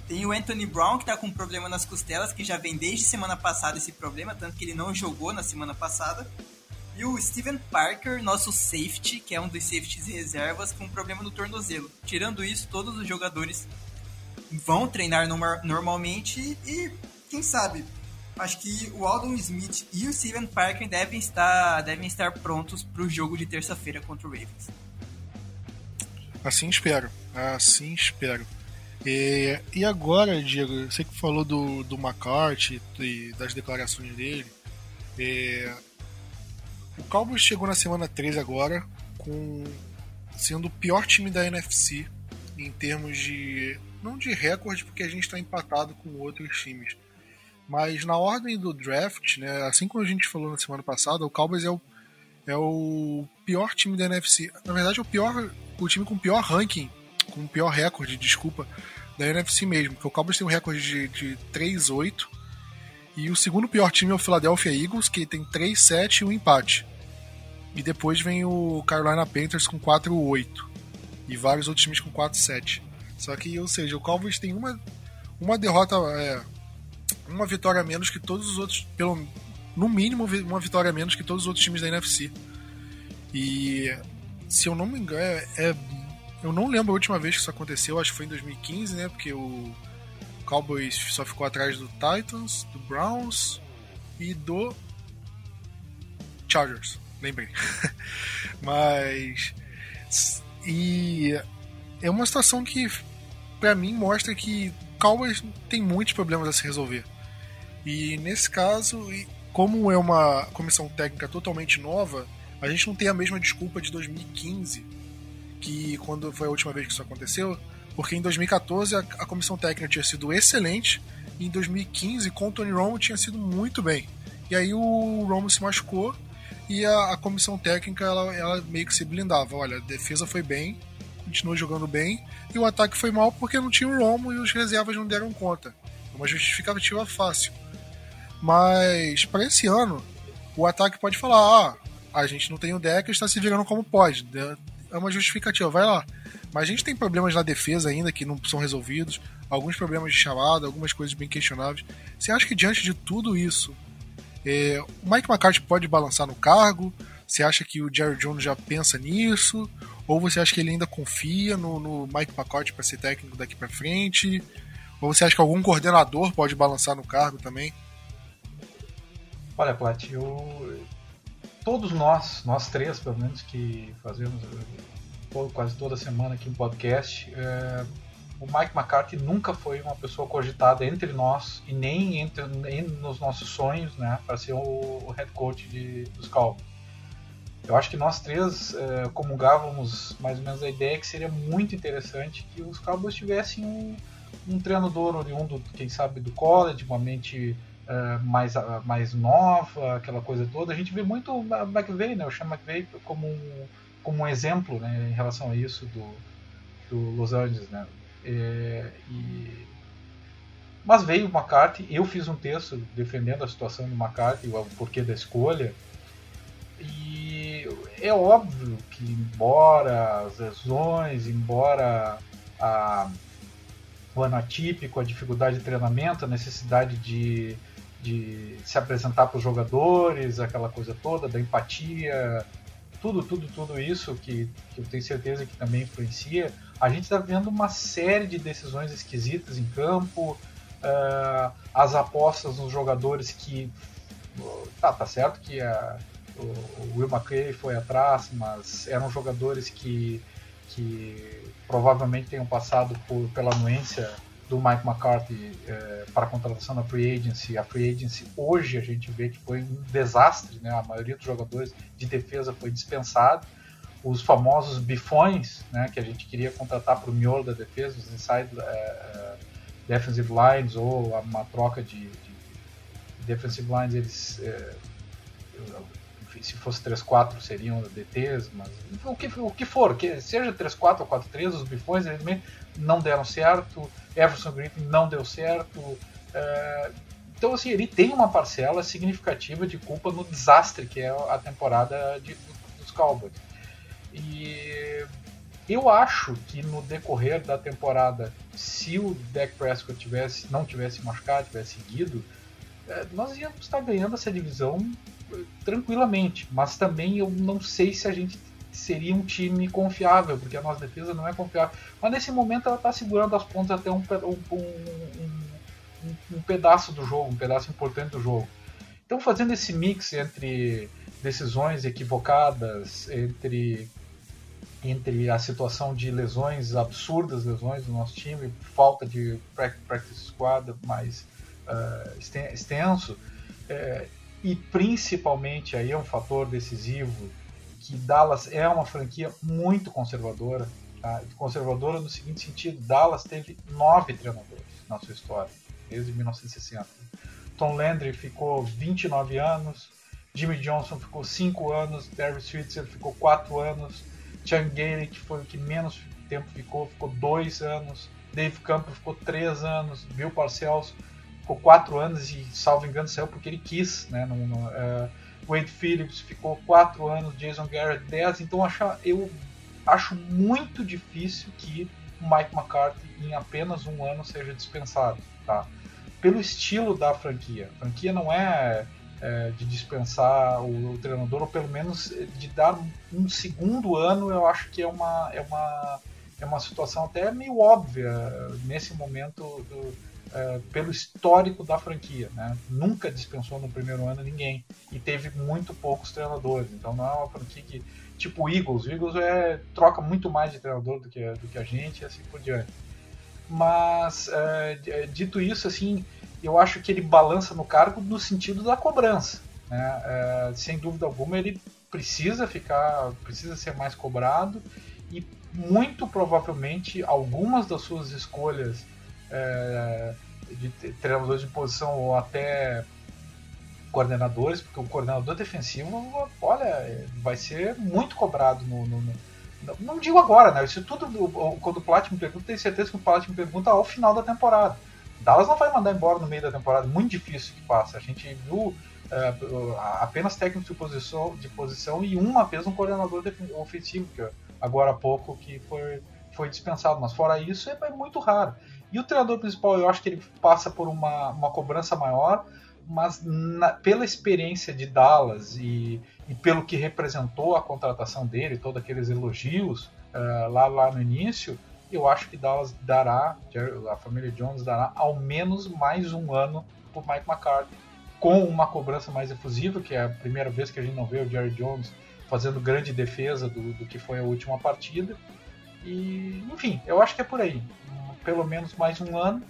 Tem o Anthony Brown, que tá com um problema nas costelas, que já vem desde semana passada esse problema, tanto que ele não jogou na semana passada. E o Steven Parker, nosso safety, que é um dos safeties reservas, com um problema no tornozelo. Tirando isso, todos os jogadores vão treinar normalmente e, quem sabe, acho que o Aldon Smith e o Steven Parker devem estar, devem estar prontos para o jogo de terça-feira contra o Ravens. Assim espero, assim espero. E, e agora, Diego, você que falou do, do McCarthy e das declarações dele. É, o Cowboys chegou na semana 3 agora com sendo o pior time da NFC em termos de não de recorde porque a gente está empatado com outros times, mas na ordem do draft, né, assim como a gente falou na semana passada, o Cowboys é o, é o pior time da NFC. Na verdade, é o pior o time com pior ranking, com pior recorde, desculpa, da NFC mesmo, porque o Cowboys tem um recorde de, de 3-8 e o segundo pior time é o Philadelphia Eagles, que tem 3-7 e um empate. E depois vem o Carolina Panthers com 4-8. E vários outros times com 4-7. Só que, ou seja, o Cowboys tem uma, uma derrota, é, uma vitória a menos que todos os outros, pelo no mínimo uma vitória a menos que todos os outros times da NFC. E se eu não me engano, é, é, eu não lembro a última vez que isso aconteceu, acho que foi em 2015, né? Porque o Cowboys só ficou atrás do Titans, do Browns e do Chargers, lembrei. Mas e é uma situação que para mim mostra que Cowboys tem muitos problemas a se resolver. E nesse caso, como é uma comissão técnica totalmente nova, a gente não tem a mesma desculpa de 2015, que quando foi a última vez que isso aconteceu, porque em 2014 a, a comissão técnica tinha sido excelente, e em 2015 com o Tony Romo tinha sido muito bem. E aí o Romo se machucou e a, a comissão técnica ela, ela, meio que se blindava. Olha, a defesa foi bem, continuou jogando bem, e o ataque foi mal porque não tinha o Romo e os reservas não deram conta. É uma justificativa fácil. Mas para esse ano, o ataque pode falar: ah, a gente não tem o deck, está se virando como pode. É uma justificativa, vai lá. Mas a gente tem problemas na defesa ainda que não são resolvidos, alguns problemas de chamada, algumas coisas bem questionáveis. Você acha que diante de tudo isso, é, o Mike McCarthy pode balançar no cargo? Você acha que o Jerry Jones já pensa nisso? Ou você acha que ele ainda confia no, no Mike McCarthy para ser técnico daqui para frente? Ou você acha que algum coordenador pode balançar no cargo também? Olha, Plat, eu... todos nós, nós três pelo menos, que fazemos eh, quase toda semana aqui um podcast, é... o Mike McCarthy nunca foi uma pessoa cogitada entre nós e nem entre nem nos nossos sonhos, né, para ser o, o head coach de, dos Cowboys. Eu acho que nós três é, comungávamos mais ou menos a ideia que seria muito interessante que os Cowboys tivessem um, um treinador oriundo, quem sabe, do college, uma mente uh, mais, uh, mais nova, aquela coisa toda. A gente vê muito o McVeigh, né, o Sean McVeigh como um, como um exemplo né, em relação a isso do, do Los Angeles. Né? É, e... Mas veio o McCarthy, eu fiz um texto defendendo a situação do McCarthy, o porquê da escolha. E é óbvio que, embora as lesões, embora a, o ano atípico, a dificuldade de treinamento, a necessidade de de se apresentar para os jogadores, aquela coisa toda, da empatia, tudo, tudo, tudo isso que, que eu tenho certeza que também influencia. A gente está vendo uma série de decisões esquisitas em campo, uh, as apostas nos jogadores que. Tá, tá certo que a, o, Will McCray foi atrás, mas eram jogadores que, que provavelmente tenham passado por, pela anuência do Mike McCarthy é, para a contratação na free agency. A free agency hoje a gente vê que foi um desastre, né? A maioria dos jogadores de defesa foi dispensado. Os famosos bifões, né, que a gente queria contratar para o miolo da defesa, os inside é, defensive lines ou uma troca de, de defensive lines, eles é, se fosse 3-4 seriam DTs, mas o que, o que for, que seja 3-4 ou 4-3, os bifões não deram certo Everson Griffin não deu certo. É, então, assim, ele tem uma parcela significativa de culpa no desastre que é a temporada de, dos Cowboys. E eu acho que no decorrer da temporada, se o Dak Prescott tivesse, não tivesse machucado, tivesse seguido, é, nós íamos estar ganhando essa divisão tranquilamente. Mas também eu não sei se a gente seria um time confiável, porque a nossa defesa não é confiável. Mas nesse momento ela está segurando as pontas até um, um, um, um, pedaço do jogo, um pedaço importante do jogo. Então fazendo esse mix entre decisões equivocadas, entre entre a situação de lesões absurdas, lesões do nosso time, falta de practice squad mais uh, extenso, uh, e principalmente aí é um fator decisivo que Dallas é uma franquia muito conservadora. Tá? Conservadora no seguinte sentido: Dallas teve nove treinadores na sua história, desde 1960. Tom Landry ficou 29 anos, Jimmy Johnson ficou 5 anos, Barry Switzer ficou 4 anos, Chan Gailey, que foi o que menos tempo ficou, ficou 2 anos, Dave Campbell ficou 3 anos, Bill Parcells ficou 4 anos e, salvo engano, saiu porque ele quis, né? No, no, uh, Wade Phillips ficou 4 anos, Jason Garrett 10, então eu acho muito difícil que Mike McCarthy em apenas um ano seja dispensado, tá? Pelo estilo da franquia. A franquia não é, é de dispensar o, o, treinador, ou pelo menos de dar um segundo ano, eu acho que é uma, é uma, é uma situação até meio óbvia nesse momento do, é, pelo histórico da franquia. Né? Nunca dispensou no primeiro ano ninguém e teve muito poucos treinadores. Então não é uma franquia que, tipo o Eagles, o Eagles é, troca muito mais de treinador do que, do que a gente e assim por diante. Mas, é, é, dito isso, assim, eu acho que ele balança no cargo no sentido da cobrança. Né? É, sem dúvida alguma, ele precisa ficar, precisa ser mais cobrado e muito provavelmente algumas das suas escolhas é, de treinadores de posição ou até coordenadores, porque o coordenador defensivo, olha, vai ser muito cobrado no, no, no não digo agora, né? Isso tudo, quando o Plat me pergunta, tenho certeza que o Plat me pergunta ao final da temporada. Dallas não vai mandar embora no meio da temporada, muito difícil que passa. A gente viu é, apenas técnicos de posição, de posição e uma vez um coordenador ofensivo, que agora há pouco que foi, foi dispensado. Mas fora isso, é, é muito raro. E o treinador principal, eu acho que ele passa por uma, uma cobrança maior, mas na, pela experiência de Dallas e, e, pelo que representou a contratação dele, todos aqueles elogios uh, lá, lá no início, eu acho que Dallas dará, a família Jones dará ao menos mais um ano para Mike McCarthy, com uma cobrança mais efusiva, que é a primeira vez que a gente não vê o Jerry Jones fazendo grande defesa do, do que foi a última partida. E, enfim, eu acho que é por aí pelo menos mais um ano,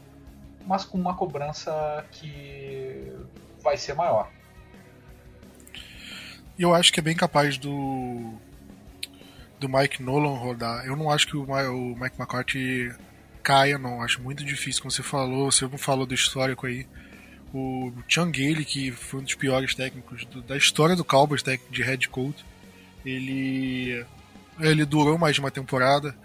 mas com uma cobrança que vai ser maior. Eu acho que é bem capaz do do Mike Nolan rodar. Eu não acho que o, o Mike McCarthy caia, não. Acho muito difícil, como você falou. Você não falou do histórico aí. O Chan Gailey, que foi um dos piores técnicos do, da história do Cowboys, de head coach, ele ele durou mais de uma temporada.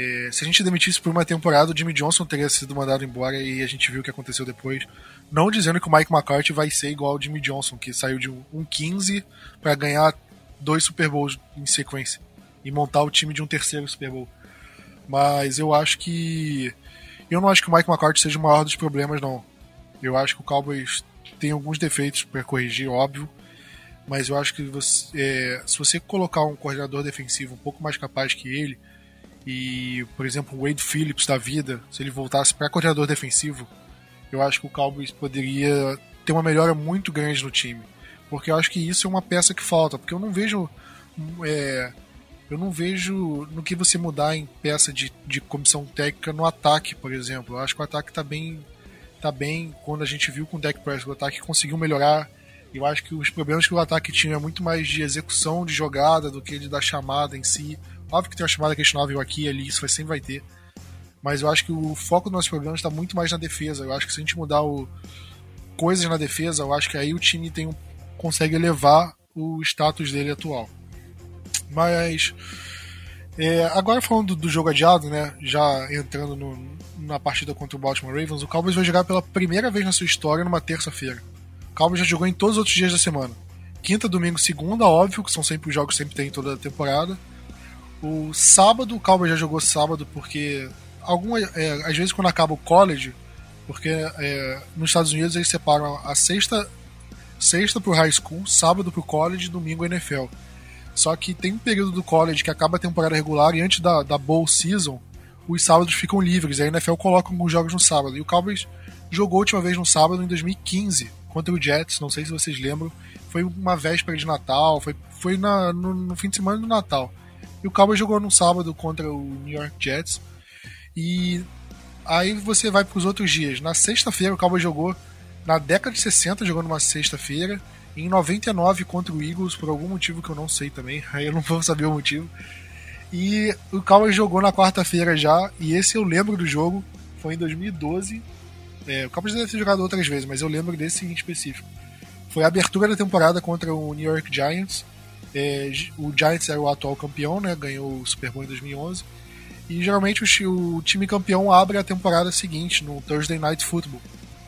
É, se a gente demitisse por uma temporada, o Jimmy Johnson teria sido mandado embora e a gente viu o que aconteceu depois. Não dizendo que o Mike McCarthy vai ser igual ao Jimmy Johnson, que saiu de um 15 para ganhar dois Super Bowls em sequência e montar o time de um terceiro Super Bowl. Mas eu acho que. Eu não acho que o Mike McCarthy seja o maior dos problemas, não. Eu acho que o Cowboys tem alguns defeitos para corrigir, óbvio. Mas eu acho que você, é, se você colocar um coordenador defensivo um pouco mais capaz que ele, e, por exemplo, o Wade Phillips da vida, se ele voltasse para coordenador defensivo, eu acho que o Cowboys poderia ter uma melhora muito grande no time. Porque eu acho que isso é uma peça que falta. Porque eu não vejo. É, eu não vejo no que você mudar em peça de, de comissão técnica no ataque, por exemplo. Eu acho que o ataque está bem. tá bem. Quando a gente viu com o Deck Press, o ataque conseguiu melhorar. Eu acho que os problemas que o ataque tinha é muito mais de execução de jogada do que de da chamada em si. Óbvio que tem uma chamada questionável aqui e ali, isso vai, sempre vai ter. Mas eu acho que o foco do nosso programa está muito mais na defesa. Eu acho que se a gente mudar o... coisas na defesa, eu acho que aí o time tem um... consegue elevar o status dele atual. Mas. É, agora falando do, jogo adiado, né? Já entrando no, na partida contra o Baltimore Ravens, o Cowboys vai jogar pela primeira vez na sua história numa terça-feira. O Cowboys já jogou em todos os outros dias da semana. quinta, domingo, segunda, óbvio, que são sempre os jogos que sempre tem toda a temporada. O sábado, o Cowboys já jogou sábado porque alguma, é, às vezes quando acaba o college, porque é, nos Estados Unidos eles separam a sexta sexta pro high school, sábado pro college, domingo NFL. Só que tem um período do college que acaba a temporada regular e antes da, da bowl season, os sábados ficam livres. A NFL coloca alguns jogos no sábado. E o Cowboys jogou a última vez no sábado em 2015 contra o Jets, não sei se vocês lembram. Foi uma véspera de Natal, foi, foi na, no, no fim de semana do Natal. E o Cowboys jogou no sábado contra o New York Jets. E aí você vai para os outros dias. Na sexta-feira o Cowboys jogou na década de 60, jogou numa sexta-feira. Em 99 contra o Eagles, por algum motivo que eu não sei também, aí eu não vou saber o motivo. E o Cowboys jogou na quarta-feira já, e esse eu lembro do jogo, foi em 2012. É, o Cowboys deve ter jogado outras vezes, mas eu lembro desse em específico. Foi a abertura da temporada contra o New York Giants. É, o Giants era o atual campeão, né? Ganhou o Super Bowl em 2011. E geralmente o, o time campeão abre a temporada seguinte, no Thursday Night Football.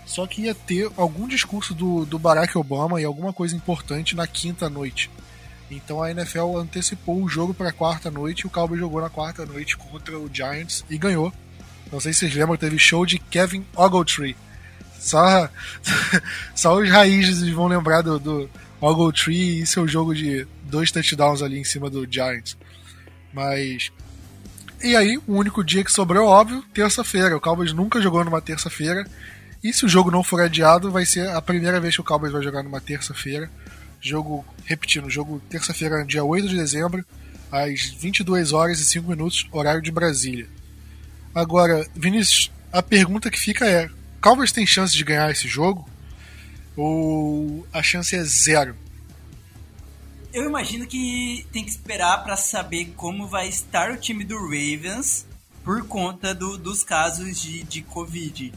Só que ia ter algum discurso do, do Barack Obama e alguma coisa importante na quinta noite. Então a NFL antecipou o jogo para quarta noite e o Cowboys jogou na quarta noite contra o Giants e ganhou. Não sei se vocês lembram, teve show de Kevin Ogletree. Só, só os raízes vão lembrar do, do Ogletree e seu jogo de dois touchdowns ali em cima do Giants. Mas. E aí, o único dia que sobrou, óbvio, terça-feira. O Cowboys nunca jogou numa terça-feira. E se o jogo não for adiado, vai ser a primeira vez que o Cowboys vai jogar numa terça-feira. Jogo, repetindo, jogo terça-feira, dia 8 de dezembro, às 22 horas e 5 minutos, horário de Brasília. Agora, Vinícius, a pergunta que fica é: Cowboys tem chance de ganhar esse jogo? Ou a chance é zero? Eu imagino que tem que esperar para saber como vai estar o time do Ravens por conta do, dos casos de, de Covid.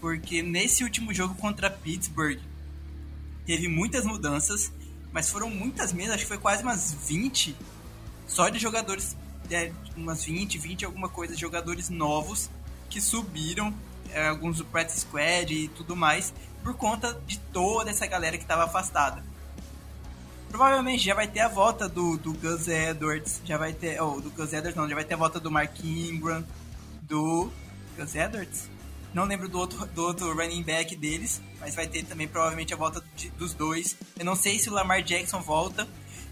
Porque nesse último jogo contra Pittsburgh, teve muitas mudanças, mas foram muitas mesmo, acho que foi quase umas 20 só de jogadores, é, umas 20, 20 alguma coisa, jogadores novos que subiram, é, alguns do practice squad e tudo mais, por conta de toda essa galera que estava afastada. Provavelmente já vai ter a volta do, do Gus Edwards, já vai ter, ou oh, do Gus Edwards não, já vai ter a volta do Mark Ingram, do Gus Edwards? Não lembro do outro, do outro running back deles, mas vai ter também provavelmente a volta de, dos dois. Eu não sei se o Lamar Jackson volta.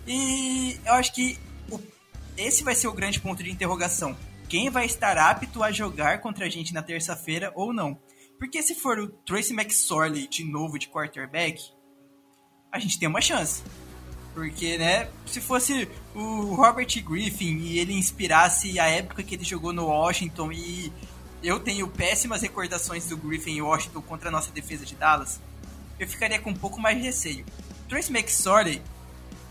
E eu acho que o, esse vai ser o grande ponto de interrogação. Quem vai estar apto a jogar contra a gente na terça-feira ou não? Porque se for o Tracy McSorley de novo de quarterback, a gente tem uma chance. Porque, né, se fosse o Robert Griffin e ele inspirasse a época que ele jogou no Washington e eu tenho péssimas recordações do Griffin e Washington contra a nossa defesa de Dallas, eu ficaria com um pouco mais de receio. Trace McSorley,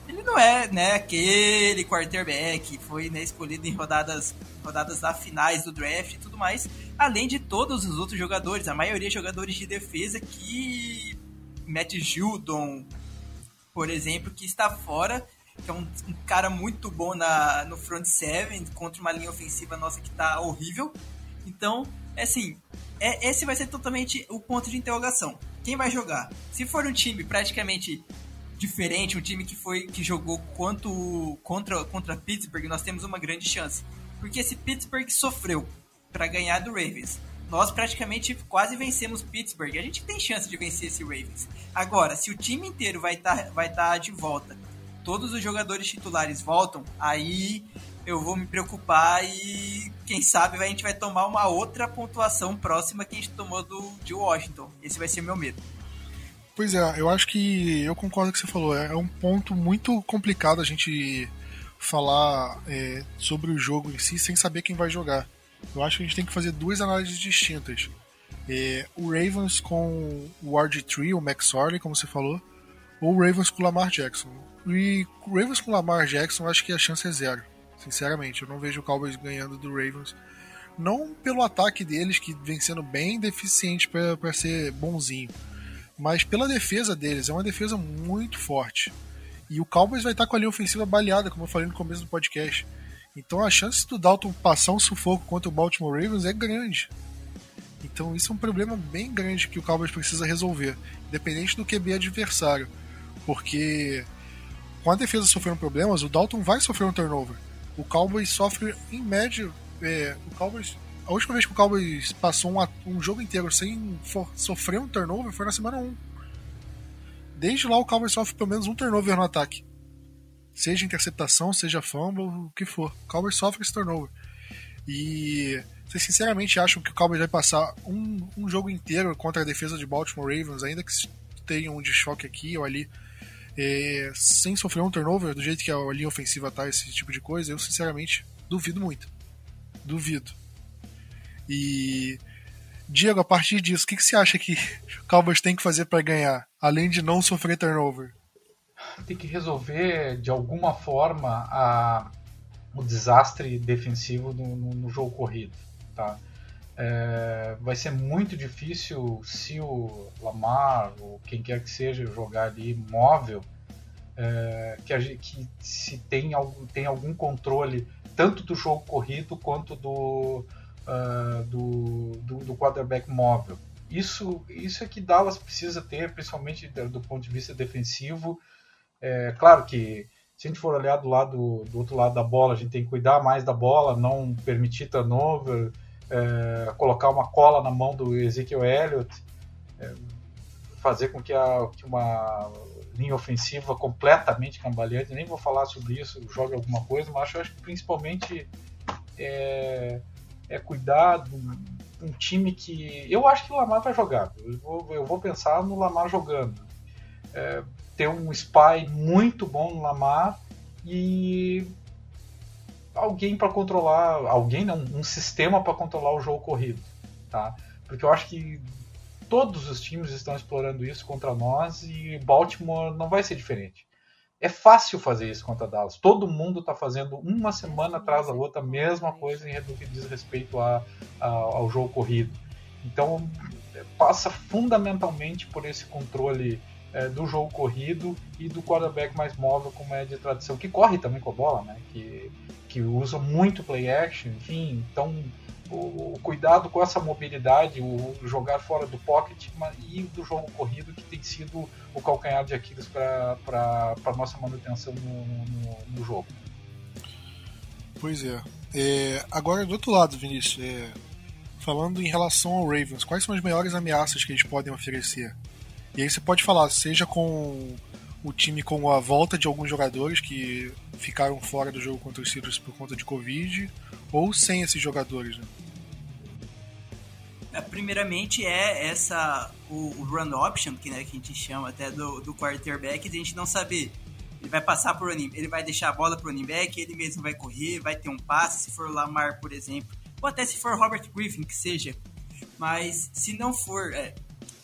ele não é né, aquele quarterback, foi né, escolhido em rodadas, rodadas da finais do draft e tudo mais, além de todos os outros jogadores, a maioria jogadores de defesa que Matt Judon, por exemplo, que está fora, que é um, um cara muito bom na, no front seven contra uma linha ofensiva nossa que está horrível. Então, é assim, é, esse vai ser totalmente o ponto de interrogação. Quem vai jogar? Se for um time praticamente diferente, um time que foi que jogou quanto contra contra Pittsburgh, nós temos uma grande chance. Porque esse Pittsburgh sofreu para ganhar do Ravens. Nós praticamente quase vencemos Pittsburgh. A gente tem chance de vencer esse Ravens. Agora, se o time inteiro vai estar tá, vai tá de volta, todos os jogadores titulares voltam, aí eu vou me preocupar e quem sabe a gente vai tomar uma outra pontuação próxima que a gente tomou do, de Washington. Esse vai ser meu medo. Pois é, eu acho que eu concordo com o que você falou. É um ponto muito complicado a gente falar é, sobre o jogo em si sem saber quem vai jogar. Eu acho que a gente tem que fazer duas análises distintas. É, o Ravens com o RG3, o Max Orley, como você falou, ou o Ravens com o Lamar Jackson. E o Ravens com o Lamar Jackson, acho que a chance é zero. Sinceramente, eu não vejo o Cowboys ganhando do Ravens. Não pelo ataque deles, que vem sendo bem deficiente para ser bonzinho, mas pela defesa deles. É uma defesa muito forte. E o Cowboys vai estar com a linha ofensiva baleada, como eu falei no começo do podcast. Então a chance do Dalton passar um sufoco contra o Baltimore Ravens é grande. Então isso é um problema bem grande que o Cowboys precisa resolver, independente do QB adversário. Porque com a defesa sofrendo problemas, o Dalton vai sofrer um turnover. O Cowboys sofre, em média, é, o Cowboys a última vez que o Cowboys passou um, um jogo inteiro sem for, sofrer um turnover foi na semana 1. Desde lá o Cowboys sofre pelo menos um turnover no ataque. Seja interceptação, seja fumble, o que for. O Cowboys sofre esse turnover. E vocês sinceramente acham que o Cowboys vai passar um, um jogo inteiro contra a defesa de Baltimore Ravens, ainda que tenha um de choque aqui ou ali, é, sem sofrer um turnover, do jeito que a linha ofensiva tá, esse tipo de coisa, eu sinceramente duvido muito. Duvido. E Diego, a partir disso, o que, que você acha que o Cowboys tem que fazer para ganhar, além de não sofrer turnover? Tem que resolver de alguma forma a, o desastre defensivo no, no, no jogo corrido, tá? É, vai ser muito difícil se o Lamar ou quem quer que seja jogar ali móvel, é, que, a, que se tem, algum, tem algum controle tanto do jogo corrido quanto do, uh, do, do, do, quarterback móvel. Isso, isso é que Dallas precisa ter, principalmente do ponto de vista defensivo. É, claro que se a gente for olhar do lado do outro lado da bola, a gente tem que cuidar mais da bola, não permitir turnover, é, colocar uma cola na mão do Ezekiel Elliott, é, fazer com que, a, que uma linha ofensiva completamente cambaleante, nem vou falar sobre isso, jogue alguma coisa, mas eu acho que principalmente é, é cuidar de um, time que. Eu acho que o Lamar vai jogar. Eu vou, eu vou pensar no Lamar jogando. É, ter um spy muito bom no Lamar e alguém para controlar. Alguém não, um sistema para controlar o jogo corrido. Tá? Porque eu acho que todos os times estão explorando isso contra nós e Baltimore não vai ser diferente. É fácil fazer isso contra Dallas. Todo mundo está fazendo uma semana atrás da outra a mesma coisa em que diz respeito a, a, ao jogo corrido. Então passa fundamentalmente por esse controle é, do jogo corrido e do quarterback mais móvel, como é de tradição, que corre também com a bola, né? que, que usa muito play action, enfim. Então o, cuidado com essa mobilidade, o jogar fora do pocket e do jogo corrido, que tem sido o calcanhar de Aquiles para a nossa manutenção no, no, no, jogo. Pois é. é. Agora, do outro lado, Vinícius, é, falando em relação ao Ravens, quais são as maiores ameaças que eles podem oferecer? E aí você pode falar, seja com o time com a volta de alguns jogadores que ficaram fora do jogo contra os Steelers por conta de Covid, ou sem esses jogadores, né? É, primeiramente é essa o, o, run option, que, né, que a gente chama até do, do quarterback, de a gente não saber. Ele vai passar por running, ele vai deixar a bola pro running back, ele mesmo vai correr, vai ter um passe, se for Lamar, por exemplo, ou até se for Robert Griffin, que seja. Mas se não for, é,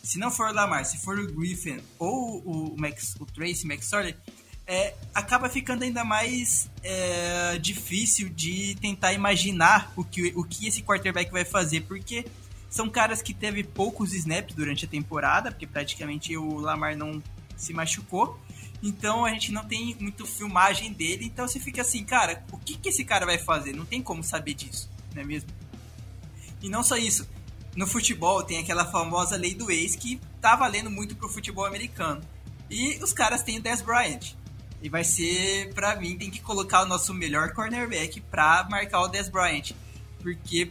se não for Lamar, se for o Griffin ou o, Max, o Tracy McSorley, é, acaba ficando ainda mais é, difícil de tentar imaginar o que, o que esse quarterback vai fazer, porque são caras que teve poucos snaps durante a temporada, porque praticamente o Lamar não se machucou. Então a gente não tem muito filmagem dele, então você fica assim, cara, o que, que esse cara vai fazer? Não tem como saber disso, não é mesmo? E não só isso, no futebol tem aquela famosa lei do ex que tá valendo muito pro futebol americano. E os caras têm o Dez Bryant. E vai ser, para mim, tem que colocar o nosso melhor cornerback pra marcar o Dez Bryant. Porque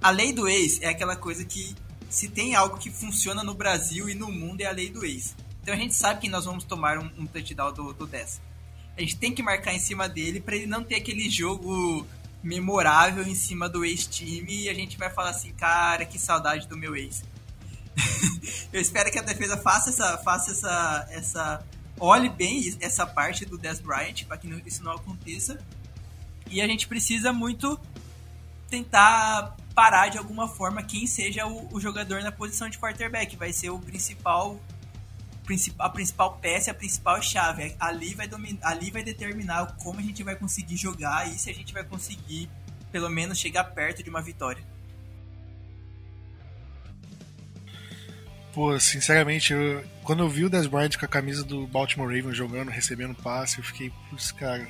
a lei do ex é aquela coisa que se tem algo que funciona no Brasil e no mundo é a lei do ex. Então a gente sabe que nós vamos tomar um, um touchdown do, do 10. A gente tem que marcar em cima dele para ele não ter aquele jogo memorável em cima do ex-time e a gente vai falar assim, cara, que saudade do meu ex. Eu espero que a defesa faça essa, faça essa, essa olhe bem essa parte do Dez Bryant para que isso não aconteça. E a gente precisa muito tentar parar de alguma forma quem seja o, o jogador na posição de quarterback. Vai ser o principal a principal peça, a principal chave. Ali vai, dominar, ali vai determinar como a gente vai conseguir jogar e se a gente vai conseguir, pelo menos, chegar perto de uma vitória. Pô, sinceramente, eu, quando eu vi o Des Bryant com a camisa do Baltimore Ravens jogando, recebendo passe, eu fiquei, putz, cara.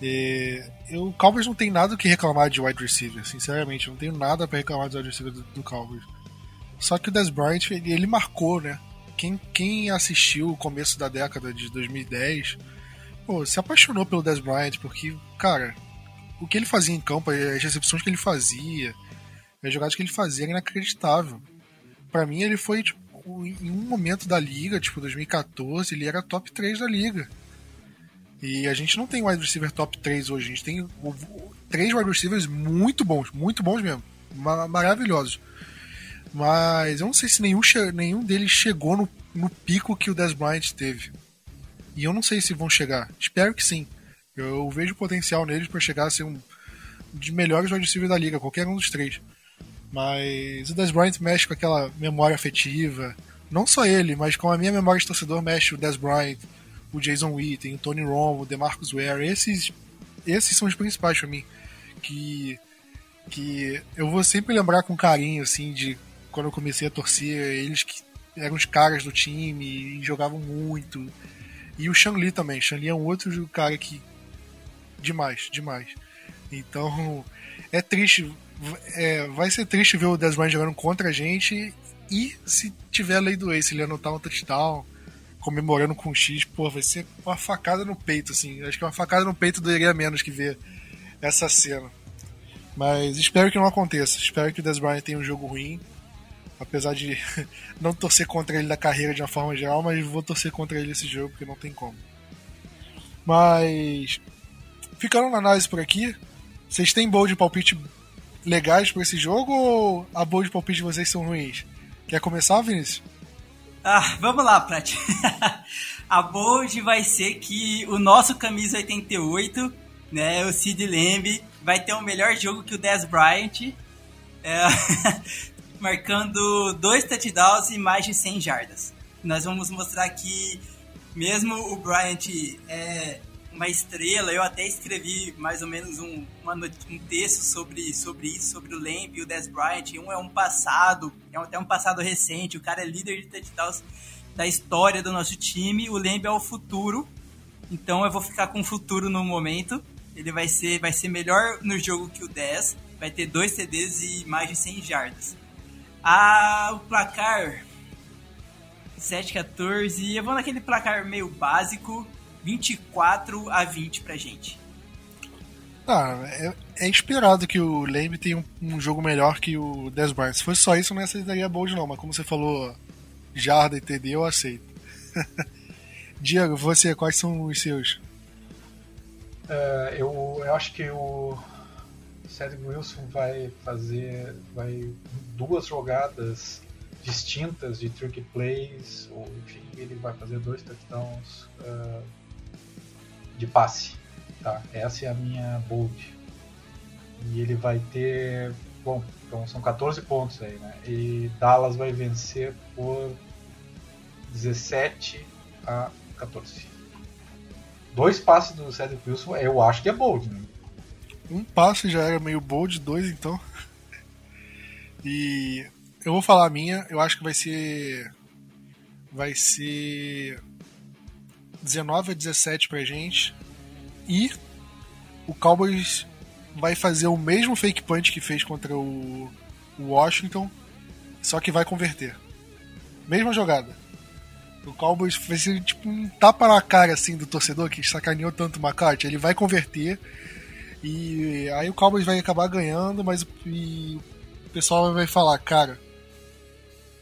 E, eu, o Cowboys não tem nada que reclamar de wide receiver, sinceramente, eu não tenho nada para reclamar do wide receiver do, do Cowboys. Só que o Des Bryant, ele, ele marcou, né? Quem, quem assistiu o começo da década de 2010, pô, se apaixonou pelo Dez Bryant, porque, cara, o que ele fazia em campo, as recepções que ele fazia, as jogadas que ele fazia era inacreditável. Para mim, ele foi, tipo, em um momento da liga, tipo 2014, ele era top 3 da liga. E a gente não tem wide receiver top 3 hoje, a gente tem três wide receivers muito bons, muito bons mesmo, maravilhosos. Mas eu não sei se nenhum, nenhum deles chegou no, no pico que o Dez Bryant teve. E eu não sei se vão chegar. Espero que sim. Eu vejo potencial neles para chegar a ser um dos melhores wide da liga, qualquer um dos três. Mas o Dez Bryant mexe com aquela memória afetiva. Não só ele, mas com a minha memória de torcedor mexe o Dez Bryant, o Jason Witten, o Tony Romo, o DeMarcus Ware. Esses, esses são os principais para mim. Que, que eu vou sempre lembrar com carinho, assim, de quando eu comecei a torcer. Eles que eram os caras do time e jogavam muito. E o Shan Li também. Shan Li é um outro cara que. Demais, demais. Então, é triste é, vai ser triste ver o Bryant jogando contra a gente e se tiver a lei do se ele anotar um touchdown comemorando com um X, pô, vai ser uma facada no peito, assim. Acho que uma facada no peito doeria menos que ver essa cena. Mas espero que não aconteça. Espero que o Dez Bryant tenha um jogo ruim. Apesar de não torcer contra ele da carreira de uma forma geral, mas vou torcer contra ele esse jogo, porque não tem como. Mas. Ficando na análise por aqui, vocês têm bold palpite legais para esse jogo ou a boa de palpite de vocês são ruins? Quer começar, Vinícius? Ah, vamos lá, Prat. a bold vai ser que o nosso camisa 88, né, o Sid Lamb, vai ter um melhor jogo que o Dez Bryant, é, marcando dois touchdowns e mais de 100 jardas. Nós vamos mostrar que mesmo o Bryant é, uma estrela. Eu até escrevi mais ou menos um, uma, um texto sobre, sobre isso, sobre o Lamb e o Dez Bryant. Um é um passado, é até um passado recente. O cara é líder de touchdowns da história do nosso time. O Lamb é o futuro. Então eu vou ficar com o futuro no momento. Ele vai ser, vai ser melhor no jogo que o 10. Vai ter dois CDs e mais de 100 jardas. Ah, o placar 7-14. Eu vou naquele placar meio básico. 24 a 20 pra gente. Ah, é, é esperado que o Lamb tenha um, um, jogo melhor que o Dez Bryant. Se fosse só isso, não aceitaria bold não, mas como você falou, Jarda e TD, eu aceito. Diego, você, quais são os seus? Uh, eu, eu acho que o Cedric Wilson vai fazer vai duas jogadas distintas de trick plays, ou enfim, ele vai fazer dois touchdowns. Uh, de passe. Tá? Essa é a minha bold. E ele vai ter. Bom, então são 14 pontos aí, né? E Dallas vai vencer por 17 a 14. Dois passes do Cedric Wilson, eu acho que é bold, né? Um passe já era meio bold, dois então. E eu vou falar a minha, eu acho que vai ser. Vai ser 19 a 17 pra gente. E o Cowboys vai fazer o mesmo fake punch que fez contra o, Washington, só que vai converter. Mesma jogada. O Cowboys vai ser tipo um tapa na cara assim do torcedor que sacaneou tanto o McCarthy. Ele vai converter e aí o Cowboys vai acabar ganhando, mas o pessoal vai falar, cara,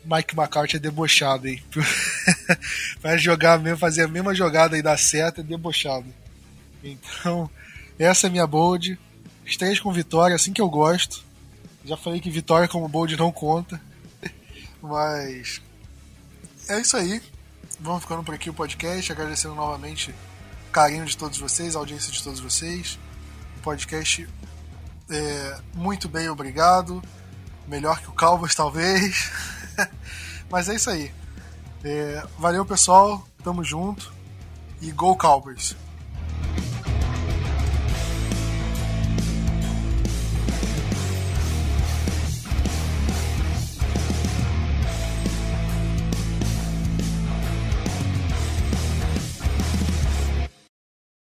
Mike McCarthy é debochado, hein? Vai jogar mesmo, fazer a mesma jogada e dar certo, é debochado. Então, essa é minha bold. Estreia com vitória, assim que eu gosto. Já falei que vitória como bold não conta. Mas é isso aí. Vamos ficando por aqui o podcast, agradecendo novamente o carinho de todos vocês, a audiência de todos vocês. Podcast é muito bem, obrigado. Melhor que o Calvas, talvez. Mas é isso aí. É, valeu, pessoal. Tamo junto. E Go Cowboys!